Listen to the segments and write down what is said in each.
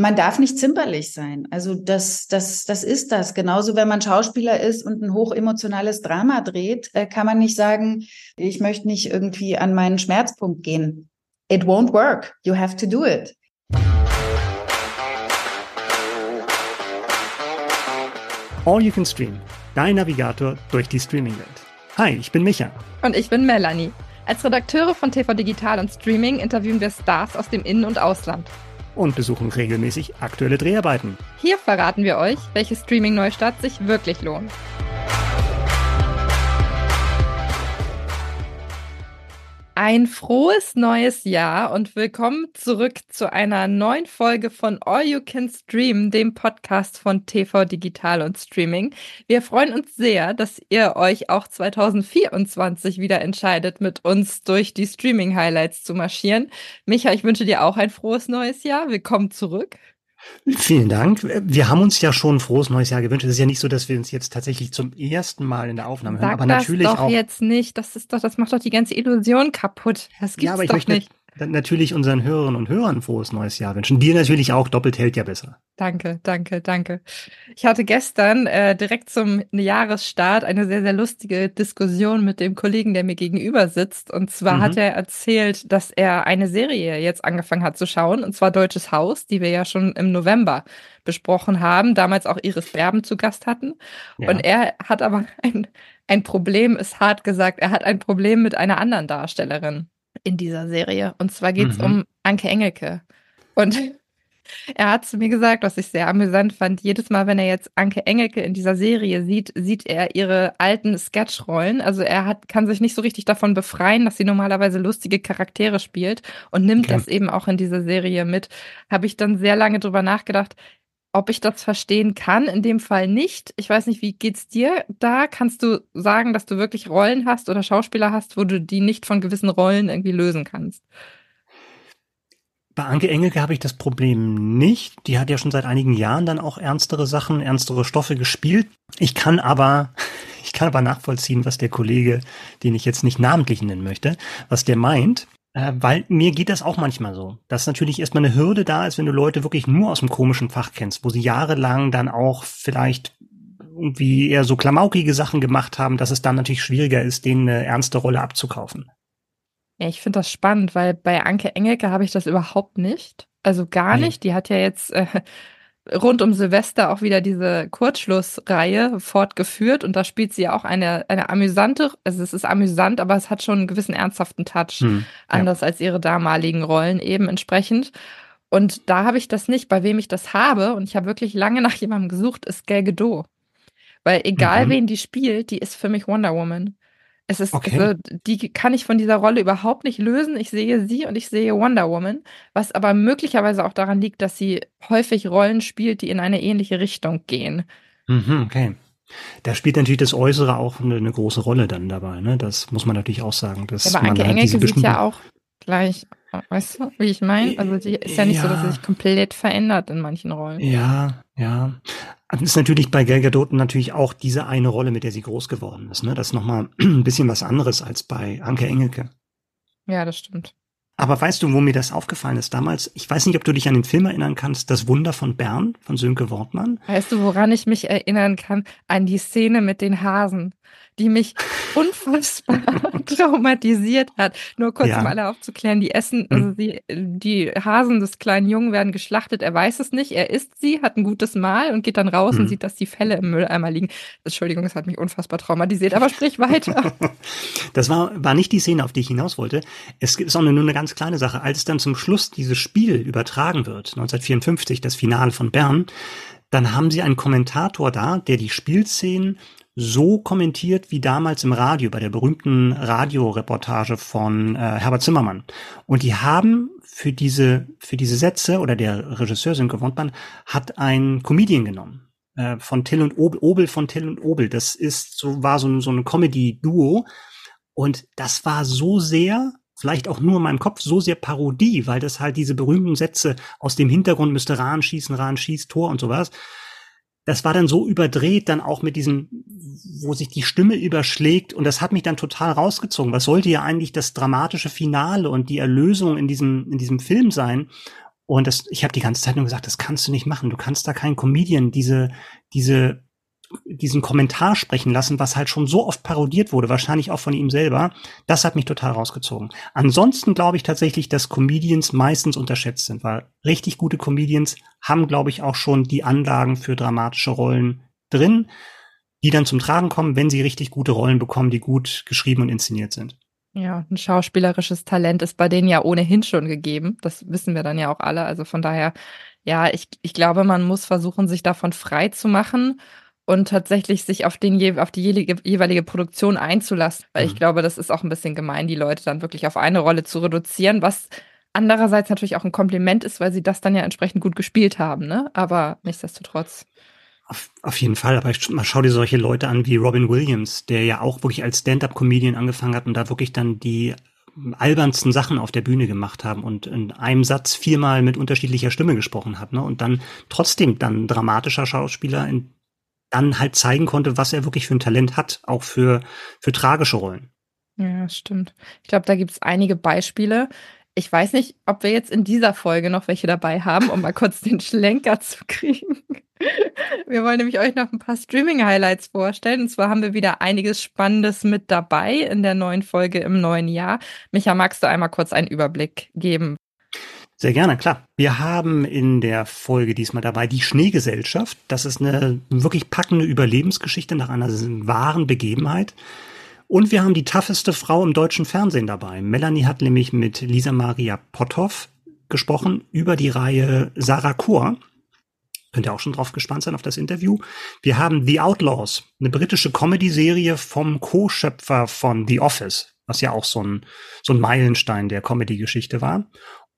man darf nicht zimperlich sein. Also das, das, das ist das. Genauso, wenn man Schauspieler ist und ein hochemotionales Drama dreht, äh, kann man nicht sagen, ich möchte nicht irgendwie an meinen Schmerzpunkt gehen. It won't work. You have to do it. All You Can Stream, dein Navigator durch die Streaming-Welt. Hi, ich bin Micha. Und ich bin Melanie. Als Redakteure von TV Digital und Streaming interviewen wir Stars aus dem In- und Ausland und besuchen regelmäßig aktuelle Dreharbeiten. Hier verraten wir euch, welche Streaming-Neustart sich wirklich lohnt. Ein frohes neues Jahr und willkommen zurück zu einer neuen Folge von All You Can Stream, dem Podcast von TV Digital und Streaming. Wir freuen uns sehr, dass ihr euch auch 2024 wieder entscheidet, mit uns durch die Streaming-Highlights zu marschieren. Micha, ich wünsche dir auch ein frohes neues Jahr. Willkommen zurück. Vielen Dank. Wir haben uns ja schon ein frohes neues Jahr gewünscht. Es ist ja nicht so, dass wir uns jetzt tatsächlich zum ersten Mal in der Aufnahme Sag hören, aber das natürlich doch auch. jetzt nicht. Das ist doch, das macht doch die ganze Illusion kaputt. Das gibt's ja, aber ich doch möchte nicht. Natürlich unseren Hörerinnen und Hörern frohes neues Jahr wünschen. Dir natürlich auch, doppelt hält ja besser. Danke, danke, danke. Ich hatte gestern äh, direkt zum Jahresstart eine sehr, sehr lustige Diskussion mit dem Kollegen, der mir gegenüber sitzt. Und zwar Mhm. hat er erzählt, dass er eine Serie jetzt angefangen hat zu schauen, und zwar Deutsches Haus, die wir ja schon im November besprochen haben, damals auch Iris Berben zu Gast hatten. Ja. Und er hat aber ein, ein Problem, ist hart gesagt, er hat ein Problem mit einer anderen Darstellerin in dieser Serie. Und zwar geht es Mhm. um Anke Engelke. Und er hat zu mir gesagt, was ich sehr amüsant fand, jedes Mal, wenn er jetzt Anke Engelke in dieser Serie sieht, sieht er ihre alten Sketchrollen. Also er hat, kann sich nicht so richtig davon befreien, dass sie normalerweise lustige Charaktere spielt und nimmt Okay. das eben auch in diese Serie mit. Habe ich dann sehr lange drüber nachgedacht, ob ich das verstehen kann, in dem Fall nicht. Ich weiß nicht, wie geht's dir da? Kannst du sagen, dass du wirklich Rollen hast oder Schauspieler hast, wo du die nicht von gewissen Rollen irgendwie lösen kannst? Bei Anke Engelke habe ich das Problem nicht. Die hat ja schon seit einigen Jahren dann auch ernstere Sachen, ernstere Stoffe gespielt. Ich kann aber, ich kann aber nachvollziehen, was der Kollege, den ich jetzt nicht namentlich nennen möchte, was der meint. Äh, weil mir geht das auch manchmal so, dass natürlich erstmal eine Hürde da ist, wenn du Leute wirklich nur aus dem komischen Fach kennst, wo sie jahrelang dann auch vielleicht irgendwie eher so klamaukige Sachen gemacht haben, dass es dann natürlich schwieriger ist, denen eine ernste Rolle abzukaufen. Ja, ich finde das spannend, weil bei Anke Engelke habe ich das überhaupt nicht. Also gar Nee. nicht. Die hat ja jetzt äh, rund um Silvester auch wieder diese Kurzschlussreihe fortgeführt und da spielt sie ja auch eine, eine amüsante, also es ist amüsant, aber es hat schon einen gewissen ernsthaften Touch. Hm. anders als ihre damaligen Rollen eben entsprechend. Und da habe ich das nicht. Bei wem ich das habe, und ich habe wirklich lange nach jemandem gesucht, ist Gal Gadot. Weil egal Mhm. wen die spielt, die ist für mich Wonder Woman. Es ist, Okay. also, die kann ich von dieser Rolle überhaupt nicht lösen. Ich sehe sie und ich sehe Wonder Woman, was aber möglicherweise auch daran liegt, dass sie häufig Rollen spielt, die in eine ähnliche Richtung gehen. Mhm, okay. Da spielt natürlich das Äußere auch eine, eine große Rolle dann dabei, ne? Das muss man natürlich auch sagen. Dass Aber man Anke halt diese Engelke sieht ja auch gleich, weißt du, wie ich meine? Also die ist ja nicht so, dass sie Ja. sich komplett verändert in manchen Rollen. Ja, ja. Das ist natürlich bei Gal Gadot natürlich auch diese eine Rolle, mit der sie groß geworden ist, ne? Das ist nochmal ein bisschen was anderes als bei Anke Engelke. Ja, das stimmt. Aber weißt du, wo mir das aufgefallen ist damals? Ich weiß nicht, ob du dich an den Film erinnern kannst, Das Wunder von Bern von Sönke Wortmann. Weißt du, woran ich mich erinnern kann? An die Szene mit den Hasen, die mich unfassbar traumatisiert hat. Nur kurz, Ja. um alle aufzuklären, die essen, also die, die Hasen des kleinen Jungen werden geschlachtet, er weiß es nicht, er isst sie, hat ein gutes Mahl und geht dann raus Mhm. und sieht, dass die Felle im Mülleimer liegen. Entschuldigung, es hat mich unfassbar traumatisiert, aber sprich weiter. Das war, war nicht die Szene, auf die ich hinaus wollte. Es ist auch nur eine ganz kleine Sache. Als dann zum Schluss dieses Spiel übertragen wird, 1954, das Finale von Bern, dann haben sie einen Kommentator da, der die Spielszenen so kommentiert wie damals im Radio, bei der berühmten Radioreportage von äh, Herbert Zimmermann. Und die haben für diese, für diese Sätze, oder der Regisseur Sönke Wortmann, hat einen Comedian genommen äh, von Till und Obel, Obel von Till und Obel. Das ist so, war so, ein- so ein Comedy-Duo. Und das war so sehr, vielleicht auch nur in meinem Kopf, so sehr Parodie, weil das halt diese berühmten Sätze aus dem Hintergrund müsste Rahn schießen, Rahn schießt, Tor und sowas. Das war dann so überdreht, dann auch mit diesem, wo sich die Stimme überschlägt und das hat mich dann total rausgezogen. Was sollte ja eigentlich das dramatische Finale und die Erlösung in diesem, in diesem Film sein? Und das, ich habe die ganze Zeit nur gesagt, das kannst du nicht machen. Du kannst da keinen Comedian diese, diese, diesen Kommentar sprechen lassen, was halt schon so oft parodiert wurde, wahrscheinlich auch von ihm selber. Das hat mich total rausgezogen. Ansonsten glaube ich tatsächlich, dass Comedians meistens unterschätzt sind, weil richtig gute Comedians haben, glaube ich, auch schon die Anlagen für dramatische Rollen drin, die dann zum Tragen kommen, wenn sie richtig gute Rollen bekommen, die gut geschrieben und inszeniert sind. Ja, ein schauspielerisches Talent ist bei denen ja ohnehin schon gegeben. Das wissen wir dann ja auch alle. Also von daher, ja, ich, ich glaube, man muss versuchen, sich davon frei zu machen und tatsächlich sich auf, den, auf die jeweilige, Produktion einzulassen. Weil mhm. ich glaube, das ist auch ein bisschen gemein, die Leute dann wirklich auf eine Rolle zu reduzieren, was andererseits natürlich auch ein Kompliment ist, weil sie das dann ja entsprechend gut gespielt haben. Ne? Aber nichtsdestotrotz. Auf, auf jeden Fall, aber ich, mal schau dir solche Leute an wie Robin Williams, der ja auch wirklich als Stand-up-Comedian angefangen hat und da wirklich dann die albernsten Sachen auf der Bühne gemacht haben und in einem Satz viermal mit unterschiedlicher Stimme gesprochen hat, ne? Und dann trotzdem dann dramatischer Schauspieler in, dann halt zeigen konnte, was er wirklich für ein Talent hat, auch für, für tragische Rollen. Ja, stimmt. Ich glaube, da gibt es einige Beispiele. Ich weiß nicht, ob wir jetzt in dieser Folge noch welche dabei haben, um mal kurz den Schlenker zu kriegen. Wir wollen nämlich euch noch ein paar Streaming-Highlights vorstellen. Und zwar haben wir wieder einiges Spannendes mit dabei in der neuen Folge im neuen Jahr. Micha, magst du einmal kurz einen Überblick geben? Sehr gerne, klar. Wir haben in der Folge diesmal dabei die Schneegesellschaft. Das ist eine wirklich packende Überlebensgeschichte nach einer wahren Begebenheit. Und wir haben die tougheste Frau im deutschen Fernsehen dabei. Melanie hat nämlich mit Lisa Maria Potthoff gesprochen über die Reihe Sarah Kur. Könnt ihr auch schon drauf gespannt sein auf das Interview. Wir haben The Outlaws, eine britische Comedy-Serie vom Co-Schöpfer von The Office, was ja auch so ein, so ein Meilenstein der Comedy-Geschichte war.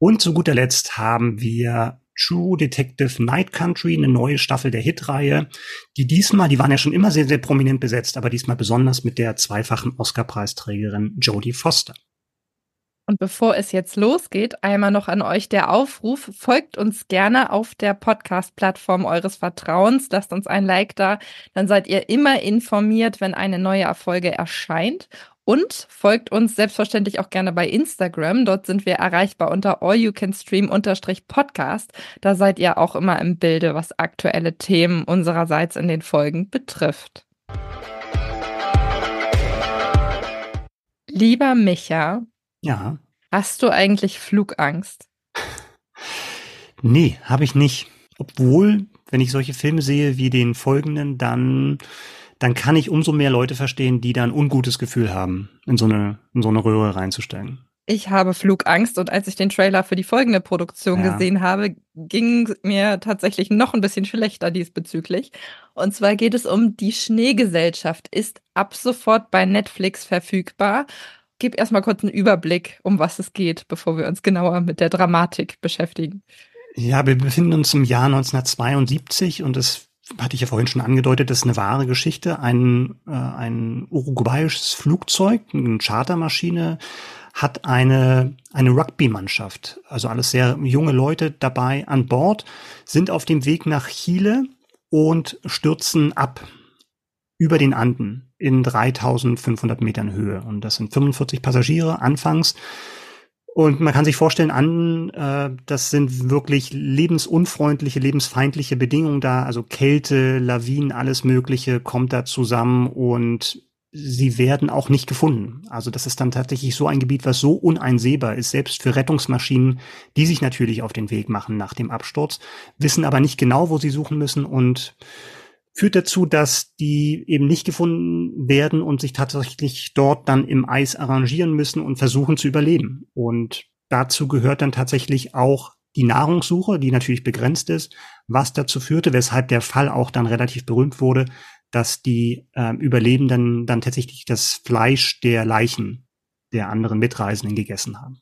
Und zu guter Letzt haben wir True Detective Night Country, eine neue Staffel der Hit-Reihe, die diesmal, die waren ja schon immer sehr, sehr prominent besetzt, aber diesmal besonders mit der zweifachen Oscar-Preisträgerin Jodie Foster. Und bevor es jetzt losgeht, einmal noch an euch der Aufruf, folgt uns gerne auf der Podcast-Plattform eures Vertrauens, lasst uns ein Like da, dann seid ihr immer informiert, wenn eine neue Erfolge erscheint. Und folgt uns selbstverständlich auch gerne bei Instagram. Dort sind wir erreichbar unter allyoucanstream-podcast. Da seid ihr auch immer im Bilde, was aktuelle Themen unsererseits in den Folgen betrifft. Lieber Micha, ja. Hast du eigentlich Flugangst? Nee, habe ich nicht. Obwohl, wenn ich solche Filme sehe wie den folgenden, dann, dann kann ich umso mehr Leute verstehen, die dann ungutes Gefühl haben, in so eine, in so eine Röhre reinzusteigen. Ich habe Flugangst und als ich den Trailer für die folgende Produktion ja. gesehen habe, ging mir tatsächlich noch ein bisschen schlechter diesbezüglich. Und zwar geht es um die Schneegesellschaft, ist ab sofort bei Netflix verfügbar gib erstmal kurz einen Überblick, um was es geht, bevor wir uns genauer mit der Dramatik beschäftigen. Ja, wir befinden uns im Jahr 1972 und das hatte ich ja vorhin schon angedeutet, das ist eine wahre Geschichte. Ein, äh, ein uruguayisches Flugzeug, eine Chartermaschine, hat eine, eine Rugby-Mannschaft, also alles sehr junge Leute dabei an Bord, sind auf dem Weg nach Chile und stürzen ab über den Anden in 3500 Metern Höhe. Und das sind 45 Passagiere anfangs. Und man kann sich vorstellen, an, äh, das sind wirklich lebensunfreundliche, lebensfeindliche Bedingungen da. Also Kälte, Lawinen, alles Mögliche kommt da zusammen und sie werden auch nicht gefunden. Also das ist dann tatsächlich so ein Gebiet, was so uneinsehbar ist, selbst für Rettungsmaschinen, die sich natürlich auf den Weg machen nach dem Absturz, wissen aber nicht genau, wo sie suchen müssen und führt dazu, dass die eben nicht gefunden werden und sich tatsächlich dort dann im Eis arrangieren müssen und versuchen zu überleben. Und dazu gehört dann tatsächlich auch die Nahrungssuche, die natürlich begrenzt ist, was dazu führte, weshalb der Fall auch dann relativ berühmt wurde, dass die äh, Überlebenden dann tatsächlich das Fleisch der Leichen der anderen Mitreisenden gegessen haben.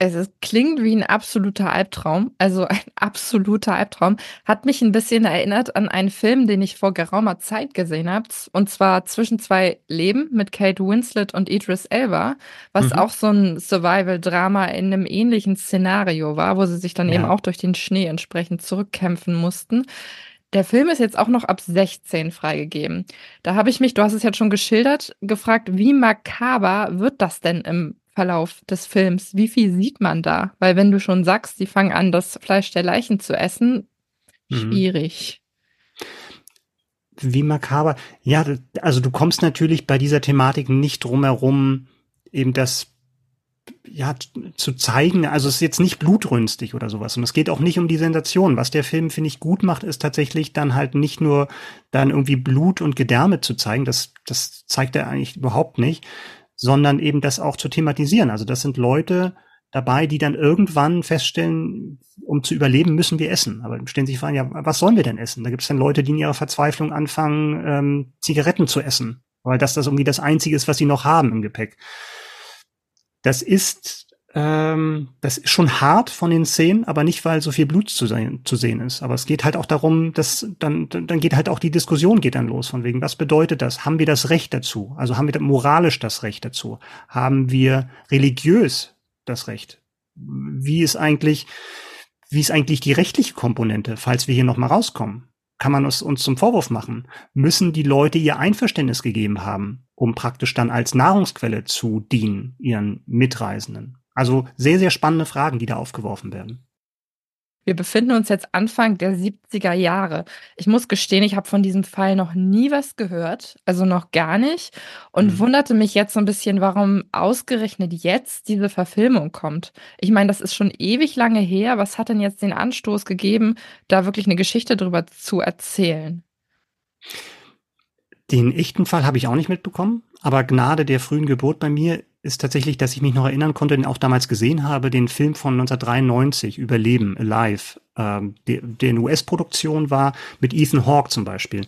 Es ist, klingt wie ein absoluter Albtraum, also ein absoluter Albtraum. Hat mich ein bisschen erinnert an einen Film, den ich vor geraumer Zeit gesehen habe, und zwar Zwischen zwei Leben mit Kate Winslet und Idris Elba, was mhm. auch so ein Survival-Drama in einem ähnlichen Szenario war, wo sie sich dann ja. eben auch durch den Schnee entsprechend zurückkämpfen mussten. Der Film ist jetzt auch noch ab 16 freigegeben. Da habe ich mich, du hast es jetzt schon geschildert, gefragt, wie makaber wird das denn im Verlauf des Films? Wie viel sieht man da? Weil wenn du schon sagst, die fangen an, das Fleisch der Leichen zu essen, mhm. schwierig. Wie makaber. Ja, also du kommst natürlich bei dieser Thematik nicht drum herum, eben das ja, zu zeigen, also es ist jetzt nicht blutrünstig oder sowas. Und es geht auch nicht um die Sensation. Was der Film, finde ich, gut macht, ist tatsächlich dann halt nicht nur dann irgendwie Blut und Gedärme zu zeigen. Das, das zeigt er eigentlich überhaupt nicht, sondern eben das auch zu thematisieren. Also das sind Leute dabei, die dann irgendwann feststellen, um zu überleben, müssen wir essen. Aber stellen sich fragen, ja, was sollen wir denn essen? Da gibt es dann Leute, die in ihrer Verzweiflung anfangen, ähm, Zigaretten zu essen. Weil das das irgendwie das Einzige ist, was sie noch haben im Gepäck das ist ähm, das ist schon hart von den Szenen, aber nicht, weil so viel Blut zu, sein, zu sehen ist. Aber es geht halt auch darum, dass dann, dann geht halt auch die Diskussion geht dann los von wegen, was bedeutet das? Haben wir das Recht dazu? Also haben wir moralisch das Recht dazu? Haben wir religiös das Recht? Wie ist eigentlich, wie ist eigentlich die rechtliche Komponente, falls wir hier noch mal rauskommen? kann man es uns zum Vorwurf machen, müssen die Leute ihr Einverständnis gegeben haben, um praktisch dann als Nahrungsquelle zu dienen, ihren Mitreisenden. Also sehr, sehr spannende Fragen, die da aufgeworfen werden. Wir befinden uns jetzt Anfang der 70er Jahre. Ich muss gestehen, ich habe von diesem Fall noch nie was gehört, also noch gar nicht, und mhm. wunderte mich jetzt so ein bisschen, warum ausgerechnet jetzt diese Verfilmung kommt. Ich meine, das ist schon ewig lange her. Was hat denn jetzt den Anstoß gegeben, da wirklich eine Geschichte drüber zu erzählen? Den echten Fall habe ich auch nicht mitbekommen, aber Gnade der frühen Geburt bei mir ist tatsächlich, dass ich mich noch erinnern konnte, den auch damals gesehen habe, den Film von 1993, Überleben, Alive, ähm, der, der in US-Produktion war, mit Ethan Hawke zum Beispiel,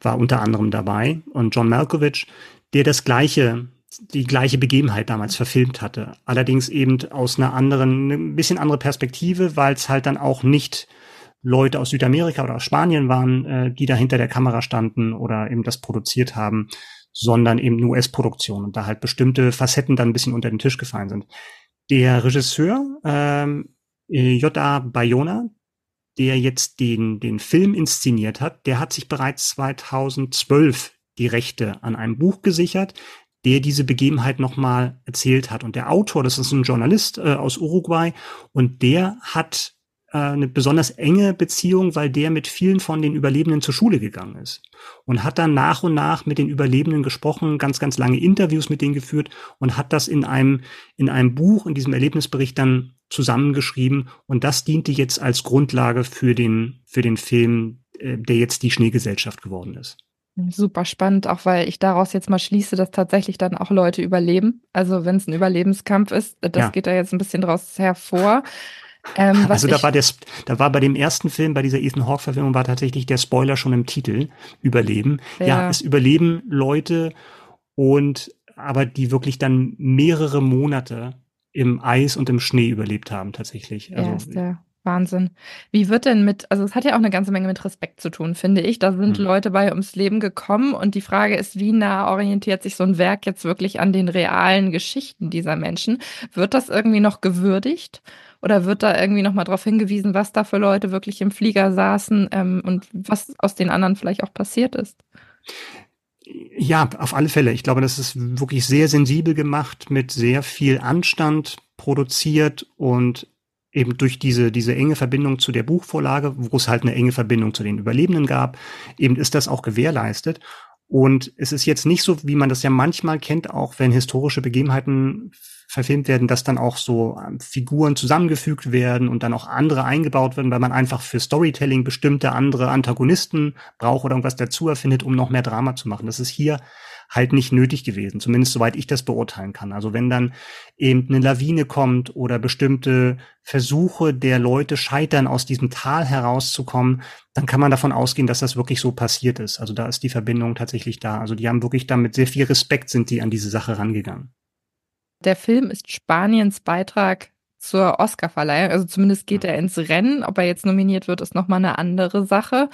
war unter anderem dabei und John Malkovich, der das gleiche die gleiche Begebenheit damals verfilmt hatte. Allerdings eben aus einer anderen, ein bisschen andere Perspektive, weil es halt dann auch nicht Leute aus Südamerika oder aus Spanien waren, äh, die da hinter der Kamera standen oder eben das produziert haben, sondern eben US-Produktion und da halt bestimmte Facetten dann ein bisschen unter den Tisch gefallen sind. Der Regisseur ähm, J.A. Bayona, der jetzt den, den Film inszeniert hat, der hat sich bereits 2012 die Rechte an einem Buch gesichert, der diese Begebenheit nochmal erzählt hat. Und der Autor, das ist ein Journalist äh, aus Uruguay, und der hat äh, eine besonders enge Beziehung, weil der mit vielen von den Überlebenden zur Schule gegangen ist und hat dann nach und nach mit den Überlebenden gesprochen, ganz, ganz lange Interviews mit denen geführt und hat das in einem, in einem Buch, in diesem Erlebnisbericht dann zusammengeschrieben und das diente jetzt als Grundlage für den, für den Film, äh, der jetzt die Schneegesellschaft geworden ist. Super spannend, auch weil ich daraus jetzt mal schließe, dass tatsächlich dann auch Leute überleben. Also wenn es ein Überlebenskampf ist, das ja. geht da jetzt ein bisschen draus hervor. Ähm, also da war der, da war bei dem ersten Film, bei dieser Ethan Hawke Verfilmung, war tatsächlich der Spoiler schon im Titel Überleben. Ja, ja es überleben Leute und aber die wirklich dann mehrere Monate im Eis und im Schnee überlebt haben tatsächlich. Also, ja, ist der Wahnsinn. Wie wird denn mit, also es hat ja auch eine ganze Menge mit Respekt zu tun, finde ich. Da sind hm. Leute bei ums Leben gekommen und die Frage ist, wie nah orientiert sich so ein Werk jetzt wirklich an den realen Geschichten dieser Menschen? Wird das irgendwie noch gewürdigt? Oder wird da irgendwie nochmal darauf hingewiesen, was da für Leute wirklich im Flieger saßen ähm, und was aus den anderen vielleicht auch passiert ist? Ja, auf alle Fälle. Ich glaube, das ist wirklich sehr sensibel gemacht, mit sehr viel Anstand produziert und eben durch diese, diese enge Verbindung zu der Buchvorlage, wo es halt eine enge Verbindung zu den Überlebenden gab, eben ist das auch gewährleistet. Und es ist jetzt nicht so, wie man das ja manchmal kennt, auch wenn historische Begebenheiten verfilmt werden, dass dann auch so ähm, Figuren zusammengefügt werden und dann auch andere eingebaut werden, weil man einfach für Storytelling bestimmte andere Antagonisten braucht oder irgendwas dazu erfindet, um noch mehr Drama zu machen. Das ist hier halt nicht nötig gewesen, zumindest soweit ich das beurteilen kann. Also wenn dann eben eine Lawine kommt oder bestimmte Versuche der Leute scheitern, aus diesem Tal herauszukommen, dann kann man davon ausgehen, dass das wirklich so passiert ist. Also da ist die Verbindung tatsächlich da. Also die haben wirklich damit sehr viel Respekt sind die an diese Sache rangegangen. Der Film ist Spaniens Beitrag zur Oscarverleihung. Also zumindest geht er ins Rennen. Ob er jetzt nominiert wird, ist nochmal eine andere Sache.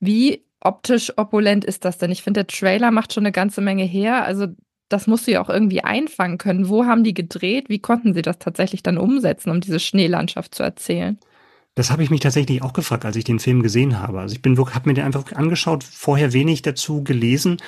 Wie optisch opulent ist das denn? Ich finde, der Trailer macht schon eine ganze Menge her. Also das musst du ja auch irgendwie einfangen können. Wo haben die gedreht? Wie konnten sie das tatsächlich dann umsetzen, um diese Schneelandschaft zu erzählen? Das habe ich mich tatsächlich auch gefragt, als ich den Film gesehen habe. Also ich bin wirklich, habe mir den einfach angeschaut, vorher wenig dazu gelesen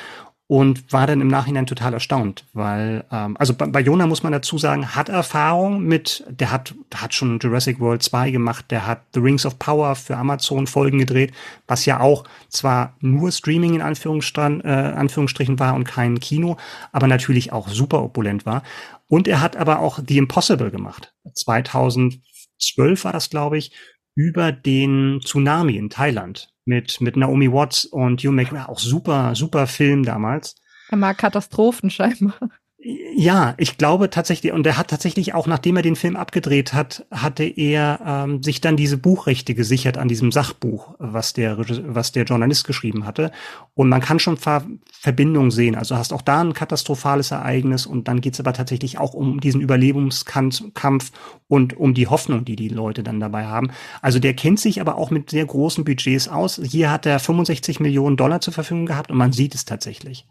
und war dann im Nachhinein total erstaunt, weil ähm, also bei, bei Jonah muss man dazu sagen, hat Erfahrung mit, der hat hat schon Jurassic World 2 gemacht, der hat The Rings of Power für Amazon Folgen gedreht, was ja auch zwar nur Streaming in Anführungsstrichen, äh, Anführungsstrichen war und kein Kino, aber natürlich auch super opulent war. Und er hat aber auch The Impossible gemacht. 2012 war das, glaube ich, über den Tsunami in Thailand mit, mit Naomi Watts und Hugh McGregor. Auch super, super Film damals. Er mag Katastrophen scheinbar. Ja, ich glaube tatsächlich, und er hat tatsächlich auch, nachdem er den Film abgedreht hat, hatte er ähm, sich dann diese Buchrechte gesichert an diesem Sachbuch, was der, was der Journalist geschrieben hatte. Und man kann schon Ver Verbindungen sehen. Also hast auch da ein katastrophales Ereignis und dann geht's aber tatsächlich auch um diesen Überlebenskampf und um die Hoffnung, die die Leute dann dabei haben. Also der kennt sich aber auch mit sehr großen Budgets aus. Hier hat er 65 Millionen Dollar zur Verfügung gehabt und man sieht es tatsächlich.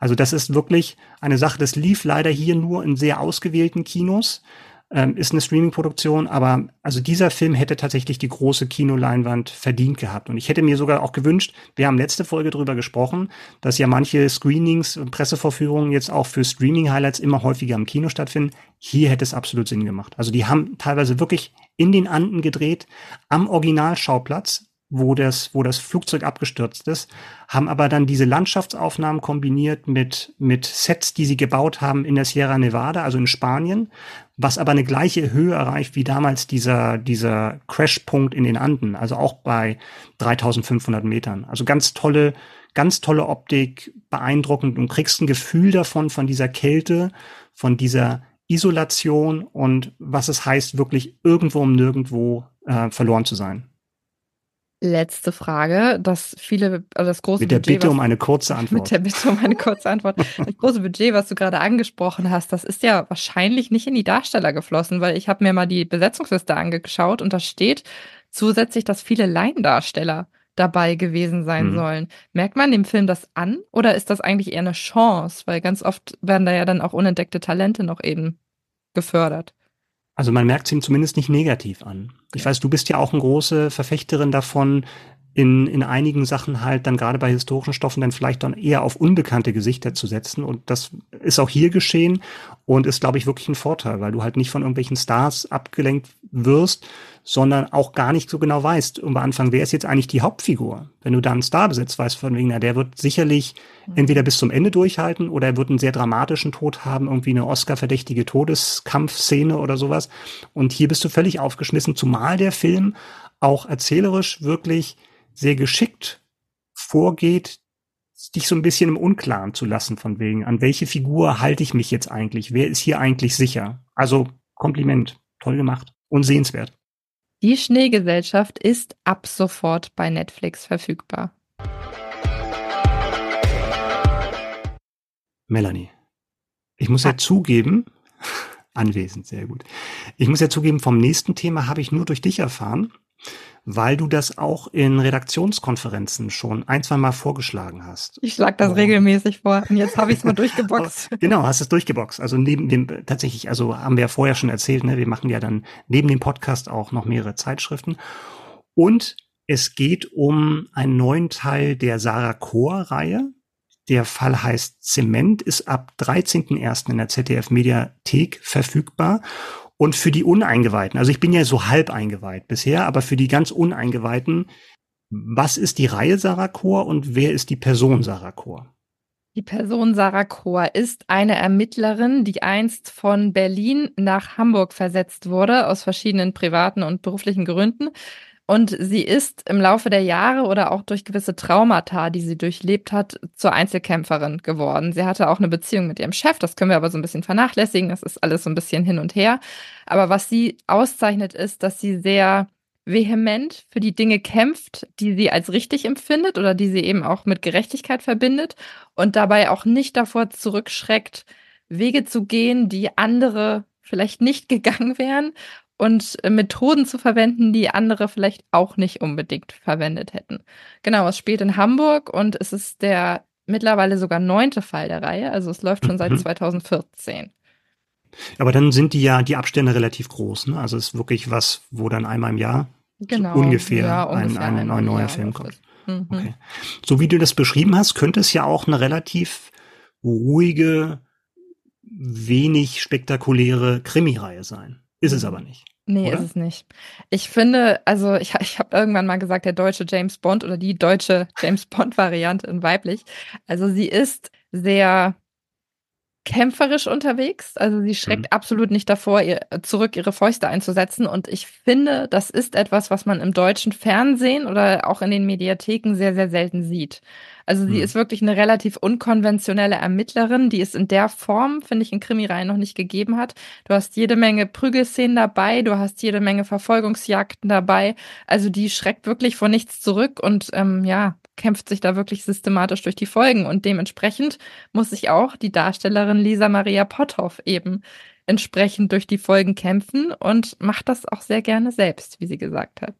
Also das ist wirklich eine Sache, das lief leider hier nur in sehr ausgewählten Kinos, ähm, ist eine Streaming-Produktion, aber also dieser Film hätte tatsächlich die große Kinoleinwand verdient gehabt. Und ich hätte mir sogar auch gewünscht, wir haben letzte Folge drüber gesprochen, dass ja manche Screenings, Pressevorführungen jetzt auch für Streaming-Highlights immer häufiger im Kino stattfinden. Hier hätte es absolut Sinn gemacht. Also die haben teilweise wirklich in den Anden gedreht, am Originalschauplatz, wo das, wo das Flugzeug abgestürzt ist, haben aber dann diese Landschaftsaufnahmen kombiniert mit, mit Sets, die sie gebaut haben in der Sierra Nevada, also in Spanien, was aber eine gleiche Höhe erreicht wie damals dieser, dieser Crashpunkt in den Anden, also auch bei 3500 Metern. Also ganz tolle, ganz tolle Optik, beeindruckend und kriegst ein Gefühl davon, von dieser Kälte, von dieser Isolation und was es heißt, wirklich irgendwo um nirgendwo äh, verloren zu sein. Letzte Frage, das viele, also das große Mit der Budget, Bitte was, um eine kurze Antwort. Mit der Bitte um eine kurze Antwort. Das große Budget, was du gerade angesprochen hast, das ist ja wahrscheinlich nicht in die Darsteller geflossen, weil ich habe mir mal die Besetzungsliste angeschaut und da steht zusätzlich, dass viele Laiendarsteller dabei gewesen sein mhm. sollen. Merkt man dem Film das an oder ist das eigentlich eher eine Chance? Weil ganz oft werden da ja dann auch unentdeckte Talente noch eben gefördert. Also man merkt es ihm zumindest nicht negativ an. Ich weiß, du bist ja auch eine große Verfechterin davon, in, in einigen Sachen halt dann gerade bei historischen Stoffen dann vielleicht dann eher auf unbekannte Gesichter zu setzen. Und das ist auch hier geschehen und ist, glaube ich, wirklich ein Vorteil, weil du halt nicht von irgendwelchen Stars abgelenkt wirst, sondern auch gar nicht so genau weißt, am Anfang, wer ist jetzt eigentlich die Hauptfigur? Wenn du da einen Star besetzt, weißt von wegen, na, der wird sicherlich mhm. entweder bis zum Ende durchhalten oder er wird einen sehr dramatischen Tod haben, irgendwie eine Oscar-verdächtige Todeskampfszene oder sowas. Und hier bist du völlig aufgeschmissen, zumal der Film auch erzählerisch wirklich sehr geschickt vorgeht, dich so ein bisschen im Unklaren zu lassen, von wegen, an welche Figur halte ich mich jetzt eigentlich? Wer ist hier eigentlich sicher? Also Kompliment, toll gemacht und sehenswert. Die Schneegesellschaft ist ab sofort bei Netflix verfügbar. Melanie, ich muss ja ah. zugeben, anwesend, sehr gut. Ich muss ja zugeben, vom nächsten Thema habe ich nur durch dich erfahren weil du das auch in Redaktionskonferenzen schon ein, zwei Mal vorgeschlagen hast. Ich schlage das oh. regelmäßig vor und jetzt habe ich es mal durchgeboxt. genau, hast es durchgeboxt. Also neben dem, tatsächlich, also haben wir ja vorher schon erzählt, ne, wir machen ja dann neben dem Podcast auch noch mehrere Zeitschriften. Und es geht um einen neuen Teil der Sarah Chor-Reihe. Der Fall heißt Zement, ist ab 13.01. in der ZDF Mediathek verfügbar. Und für die Uneingeweihten, also ich bin ja so halb eingeweiht bisher, aber für die ganz Uneingeweihten, was ist die Reihe Sarah Chor und wer ist die Person Sarah Chor? Die Person Sarah Chor ist eine Ermittlerin, die einst von Berlin nach Hamburg versetzt wurde, aus verschiedenen privaten und beruflichen Gründen. Und sie ist im Laufe der Jahre oder auch durch gewisse Traumata, die sie durchlebt hat, zur Einzelkämpferin geworden. Sie hatte auch eine Beziehung mit ihrem Chef, das können wir aber so ein bisschen vernachlässigen, das ist alles so ein bisschen hin und her. Aber was sie auszeichnet, ist, dass sie sehr vehement für die Dinge kämpft, die sie als richtig empfindet oder die sie eben auch mit Gerechtigkeit verbindet und dabei auch nicht davor zurückschreckt, Wege zu gehen, die andere vielleicht nicht gegangen wären und äh, Methoden zu verwenden, die andere vielleicht auch nicht unbedingt verwendet hätten. Genau, es spielt in Hamburg und es ist der mittlerweile sogar neunte Fall der Reihe, also es läuft schon seit mhm. 2014. Aber dann sind die ja die Abstände relativ groß, ne? Also es ist wirklich was, wo dann einmal im Jahr genau, ungefähr, ja, ungefähr ein, ein, ein, neuer Film kommt. Mhm. Okay. So wie du das beschrieben hast, könnte es ja auch eine relativ ruhige, wenig spektakuläre Krimireihe sein. Ist es aber nicht. Nee, oder? ist es nicht. Ich finde, also ich, ich habe irgendwann mal gesagt, der deutsche James Bond oder die deutsche James Bond-Variante in weiblich. Also sie ist sehr kämpferisch unterwegs. Also sie schreckt Mhm. absolut nicht davor, ihr, zurück ihre Fäuste einzusetzen. Und ich finde, das ist etwas, was man im deutschen Fernsehen oder auch in den Mediatheken sehr, sehr selten sieht. Also sie Mhm. ist wirklich eine relativ unkonventionelle Ermittlerin, die es in der Form, finde ich, in Krimireihen noch nicht gegeben hat. Du hast jede Menge Prügelszenen dabei, du hast jede Menge Verfolgungsjagden dabei. Also die schreckt wirklich vor nichts zurück und ähm, ja, kämpft sich da wirklich systematisch durch die Folgen. Und dementsprechend muss sich auch die Darstellerin Lisa Maria Potthoff eben entsprechend durch die Folgen kämpfen und macht das auch sehr gerne selbst, wie sie gesagt hat.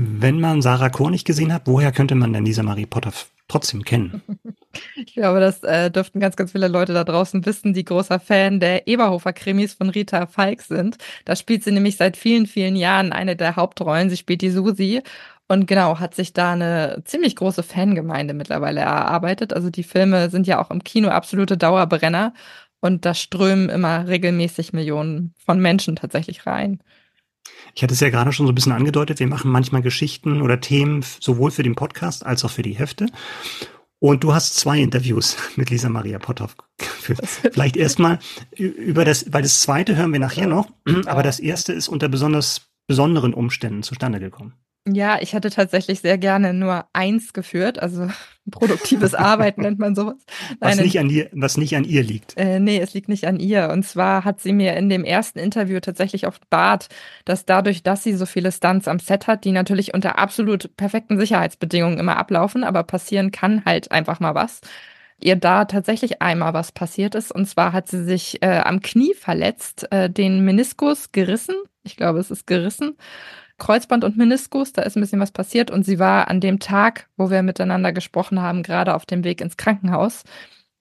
Wenn man Sarah Kohr nicht gesehen hat, woher könnte man denn Lisa Marie Potter trotzdem kennen? Ich glaube, das äh, dürften ganz, ganz viele Leute da draußen wissen, die großer Fan der Eberhofer-Krimis von Rita Falk sind. Da spielt sie nämlich seit vielen, vielen Jahren eine der Hauptrollen. Sie spielt die Susi und genau, hat sich da eine ziemlich große Fangemeinde mittlerweile erarbeitet. Also die Filme sind ja auch im Kino absolute Dauerbrenner und da strömen immer regelmäßig Millionen von Menschen tatsächlich rein. Ich hatte es ja gerade schon so ein bisschen angedeutet, wir machen manchmal Geschichten oder Themen sowohl für den Podcast als auch für die Hefte. Und du hast zwei Interviews mit Lisa Maria Potthoff geführt. Vielleicht erstmal über das, weil das zweite hören wir nachher noch, aber das erste ist unter besonders besonderen Umständen zustande gekommen. Ja, ich hätte tatsächlich sehr gerne nur eins geführt, also produktives Arbeiten nennt man sowas. Was Nein, nicht an ihr, was nicht an ihr liegt. Äh, nee, es liegt nicht an ihr. Und zwar hat sie mir in dem ersten Interview tatsächlich offenbart, dass dadurch, dass sie so viele Stunts am Set hat, die natürlich unter absolut perfekten Sicherheitsbedingungen immer ablaufen, aber passieren kann halt einfach mal was. Ihr da tatsächlich einmal was passiert ist. Und zwar hat sie sich äh, am Knie verletzt, äh, den Meniskus gerissen. Ich glaube, es ist gerissen. Kreuzband und Meniskus, da ist ein bisschen was passiert. Und sie war an dem Tag, wo wir miteinander gesprochen haben, gerade auf dem Weg ins Krankenhaus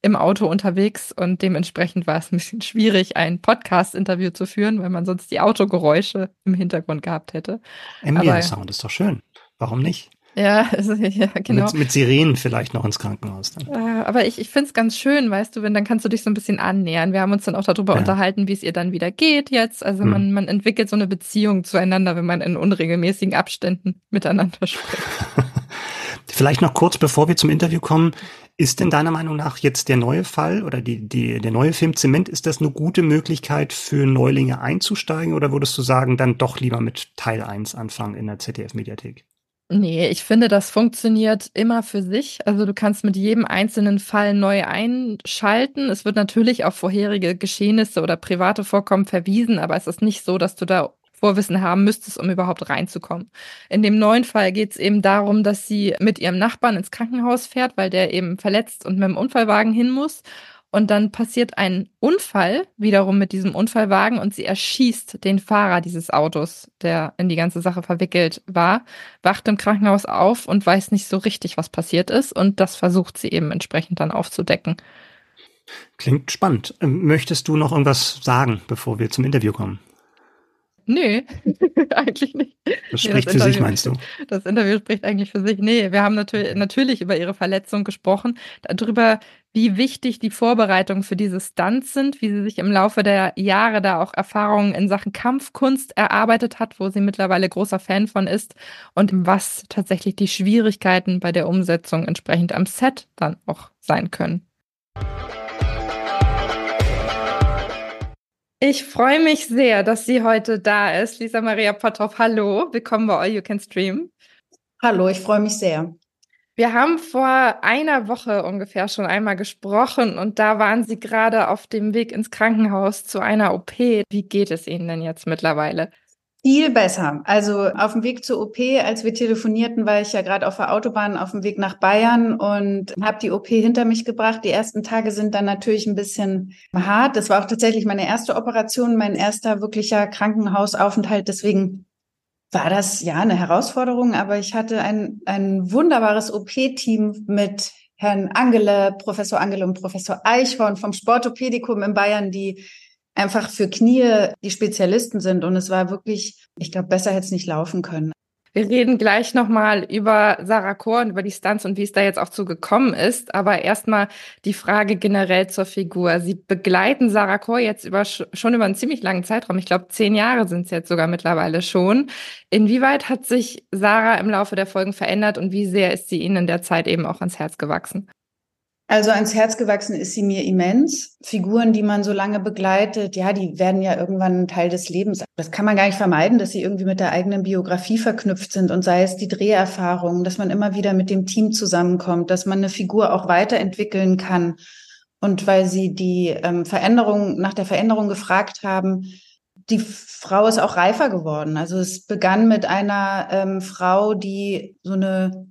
im Auto unterwegs und dementsprechend war es ein bisschen schwierig, ein Podcast-Interview zu führen, weil man sonst die Autogeräusche im Hintergrund gehabt hätte. Ambient-Sound ist doch schön. Warum nicht? Ja, also, ja genau. Mit, mit Sirenen vielleicht noch ins Krankenhaus dann. Äh, Aber ich, ich finde es ganz schön, weißt du, wenn dann kannst du dich so ein bisschen annähern. Wir haben uns dann auch darüber Ja. unterhalten, wie es ihr dann wieder geht jetzt. Also Hm. man, man entwickelt so eine Beziehung zueinander, wenn man in unregelmäßigen Abständen miteinander spricht. Vielleicht noch kurz, bevor wir zum Interview kommen, ist denn deiner Meinung nach jetzt der neue Fall oder die, die, der neue Film Zement, ist das eine gute Möglichkeit für Neulinge einzusteigen oder würdest du sagen, dann doch lieber mit Teil 1 anfangen in der ZDF-Mediathek? Nee, ich finde, das funktioniert immer für sich. Also du kannst mit jedem einzelnen Fall neu einschalten. Es wird natürlich auf vorherige Geschehnisse oder private Vorkommen verwiesen, aber es ist nicht so, dass du da Vorwissen haben müsstest, um überhaupt reinzukommen. In dem neuen Fall geht es eben darum, dass sie mit ihrem Nachbarn ins Krankenhaus fährt, weil der eben verletzt und mit dem Unfallwagen hin muss. Und dann passiert ein Unfall wiederum mit diesem Unfallwagen und sie erschießt den Fahrer dieses Autos, der in die ganze Sache verwickelt war, wacht im Krankenhaus auf und weiß nicht so richtig, was passiert ist. Und das versucht sie eben entsprechend dann aufzudecken. Klingt spannend. Möchtest du noch irgendwas sagen, bevor wir zum Interview kommen? Nö, eigentlich nicht. Das Nee, spricht das für sich, Interview- meinst du? Das Interview spricht eigentlich für sich. Nee, wir haben natürlich, natürlich über ihre Verletzung gesprochen, darüber, wie wichtig die Vorbereitungen für diese Stunts sind, wie sie sich im Laufe der Jahre da auch Erfahrungen in Sachen Kampfkunst erarbeitet hat, wo sie mittlerweile großer Fan von ist und was tatsächlich die Schwierigkeiten bei der Umsetzung entsprechend am Set dann auch sein können. Ich freue mich sehr, dass sie heute da ist. Lisa Maria Potthoff, hallo, willkommen bei All You Can Stream. Hallo, ich freue mich sehr. Wir haben vor einer Woche ungefähr schon einmal gesprochen und da waren Sie gerade auf dem Weg ins Krankenhaus zu einer OP. Wie geht es Ihnen denn jetzt mittlerweile? Viel besser. Also auf dem Weg zur OP, als wir telefonierten, war ich ja gerade auf der Autobahn auf dem Weg nach Bayern und habe die OP hinter mich gebracht. Die ersten Tage sind dann natürlich ein bisschen hart. Das war auch tatsächlich meine erste Operation, mein erster wirklicher Krankenhausaufenthalt. Deswegen war das ja eine Herausforderung, aber ich hatte ein, ein wunderbares OP-Team mit Herrn Angele, Professor Angele und Professor Eichhorn vom Sportopädikum in Bayern, die einfach für Knie die Spezialisten sind. Und es war wirklich, ich glaube, besser hätte es nicht laufen können. Wir reden gleich nochmal über Sarah Chor und über die Stunts und wie es da jetzt auch zu gekommen ist. Aber erstmal die Frage generell zur Figur. Sie begleiten Sarah Chor jetzt über, schon über einen ziemlich langen Zeitraum. Ich glaube, zehn Jahre sind es jetzt sogar mittlerweile schon. Inwieweit hat sich Sarah im Laufe der Folgen verändert und wie sehr ist sie Ihnen in der Zeit eben auch ans Herz gewachsen? Also ans Herz gewachsen ist sie mir immens. Figuren, die man so lange begleitet, ja, die werden ja irgendwann Teil des Lebens. Das kann man gar nicht vermeiden, dass sie irgendwie mit der eigenen Biografie verknüpft sind und sei es die Dreherfahrung, dass man immer wieder mit dem Team zusammenkommt, dass man eine Figur auch weiterentwickeln kann. Und weil Sie die ähm, Veränderung, nach der Veränderung gefragt haben, die Frau ist auch reifer geworden. Also es begann mit einer ähm, Frau, die so eine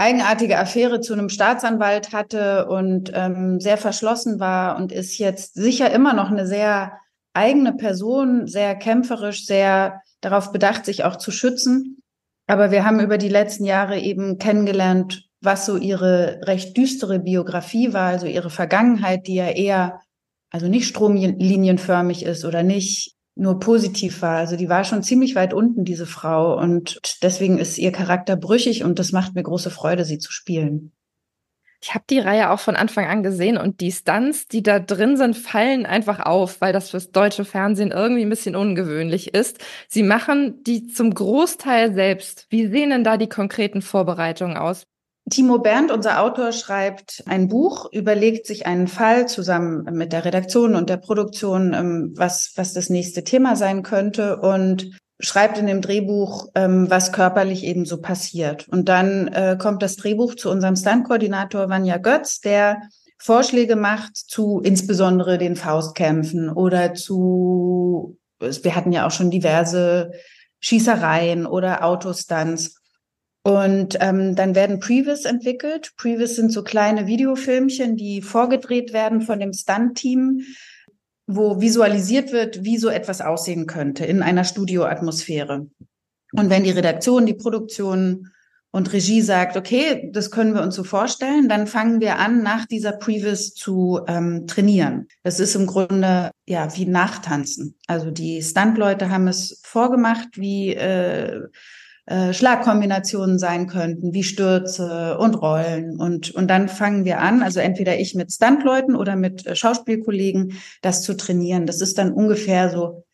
eigenartige Affäre zu einem Staatsanwalt hatte und ähm, sehr verschlossen war und ist jetzt sicher immer noch eine sehr eigene Person, sehr kämpferisch, sehr darauf bedacht, sich auch zu schützen. Aber wir haben über die letzten Jahre eben kennengelernt, was so ihre recht düstere Biografie war, also ihre Vergangenheit, die ja eher, also nicht stromlinienförmig ist oder nicht nur positiv war. Also die war schon ziemlich weit unten, diese Frau. Und deswegen ist ihr Charakter brüchig und das macht mir große Freude, sie zu spielen. Ich habe die Reihe auch von Anfang an gesehen und die Stunts, die da drin sind, fallen einfach auf, weil das fürs deutsche Fernsehen irgendwie ein bisschen ungewöhnlich ist. Sie machen die zum Großteil selbst. Wie sehen denn da die konkreten Vorbereitungen aus? Timo Berndt, unser Autor, schreibt ein Buch, überlegt sich einen Fall zusammen mit der Redaktion und der Produktion, ähm, was, was das nächste Thema sein könnte und schreibt in dem Drehbuch, ähm, was körperlich eben so passiert. Und dann äh, kommt das Drehbuch zu unserem Standkoordinator Vanja Götz, der Vorschläge macht zu insbesondere den Faustkämpfen oder zu, wir hatten ja auch schon diverse Schießereien oder Autostunts. Und ähm, dann werden Previs entwickelt. Previs sind so kleine Videofilmchen, die vorgedreht werden von dem Stunt-Team, wo visualisiert wird, wie so etwas aussehen könnte in einer Studioatmosphäre. Und wenn die Redaktion, die Produktion und Regie sagt, okay, das können wir uns so vorstellen, dann fangen wir an, nach dieser Previs zu ähm, trainieren. Das ist im Grunde ja wie Nachtanzen. Also die Stunt-Leute haben es vorgemacht, wie äh, äh, Schlagkombinationen sein könnten, wie Stürze und Rollen. Und, und dann fangen wir an, also entweder ich mit Stuntleuten oder mit äh, Schauspielkollegen, das zu trainieren. Das ist dann ungefähr so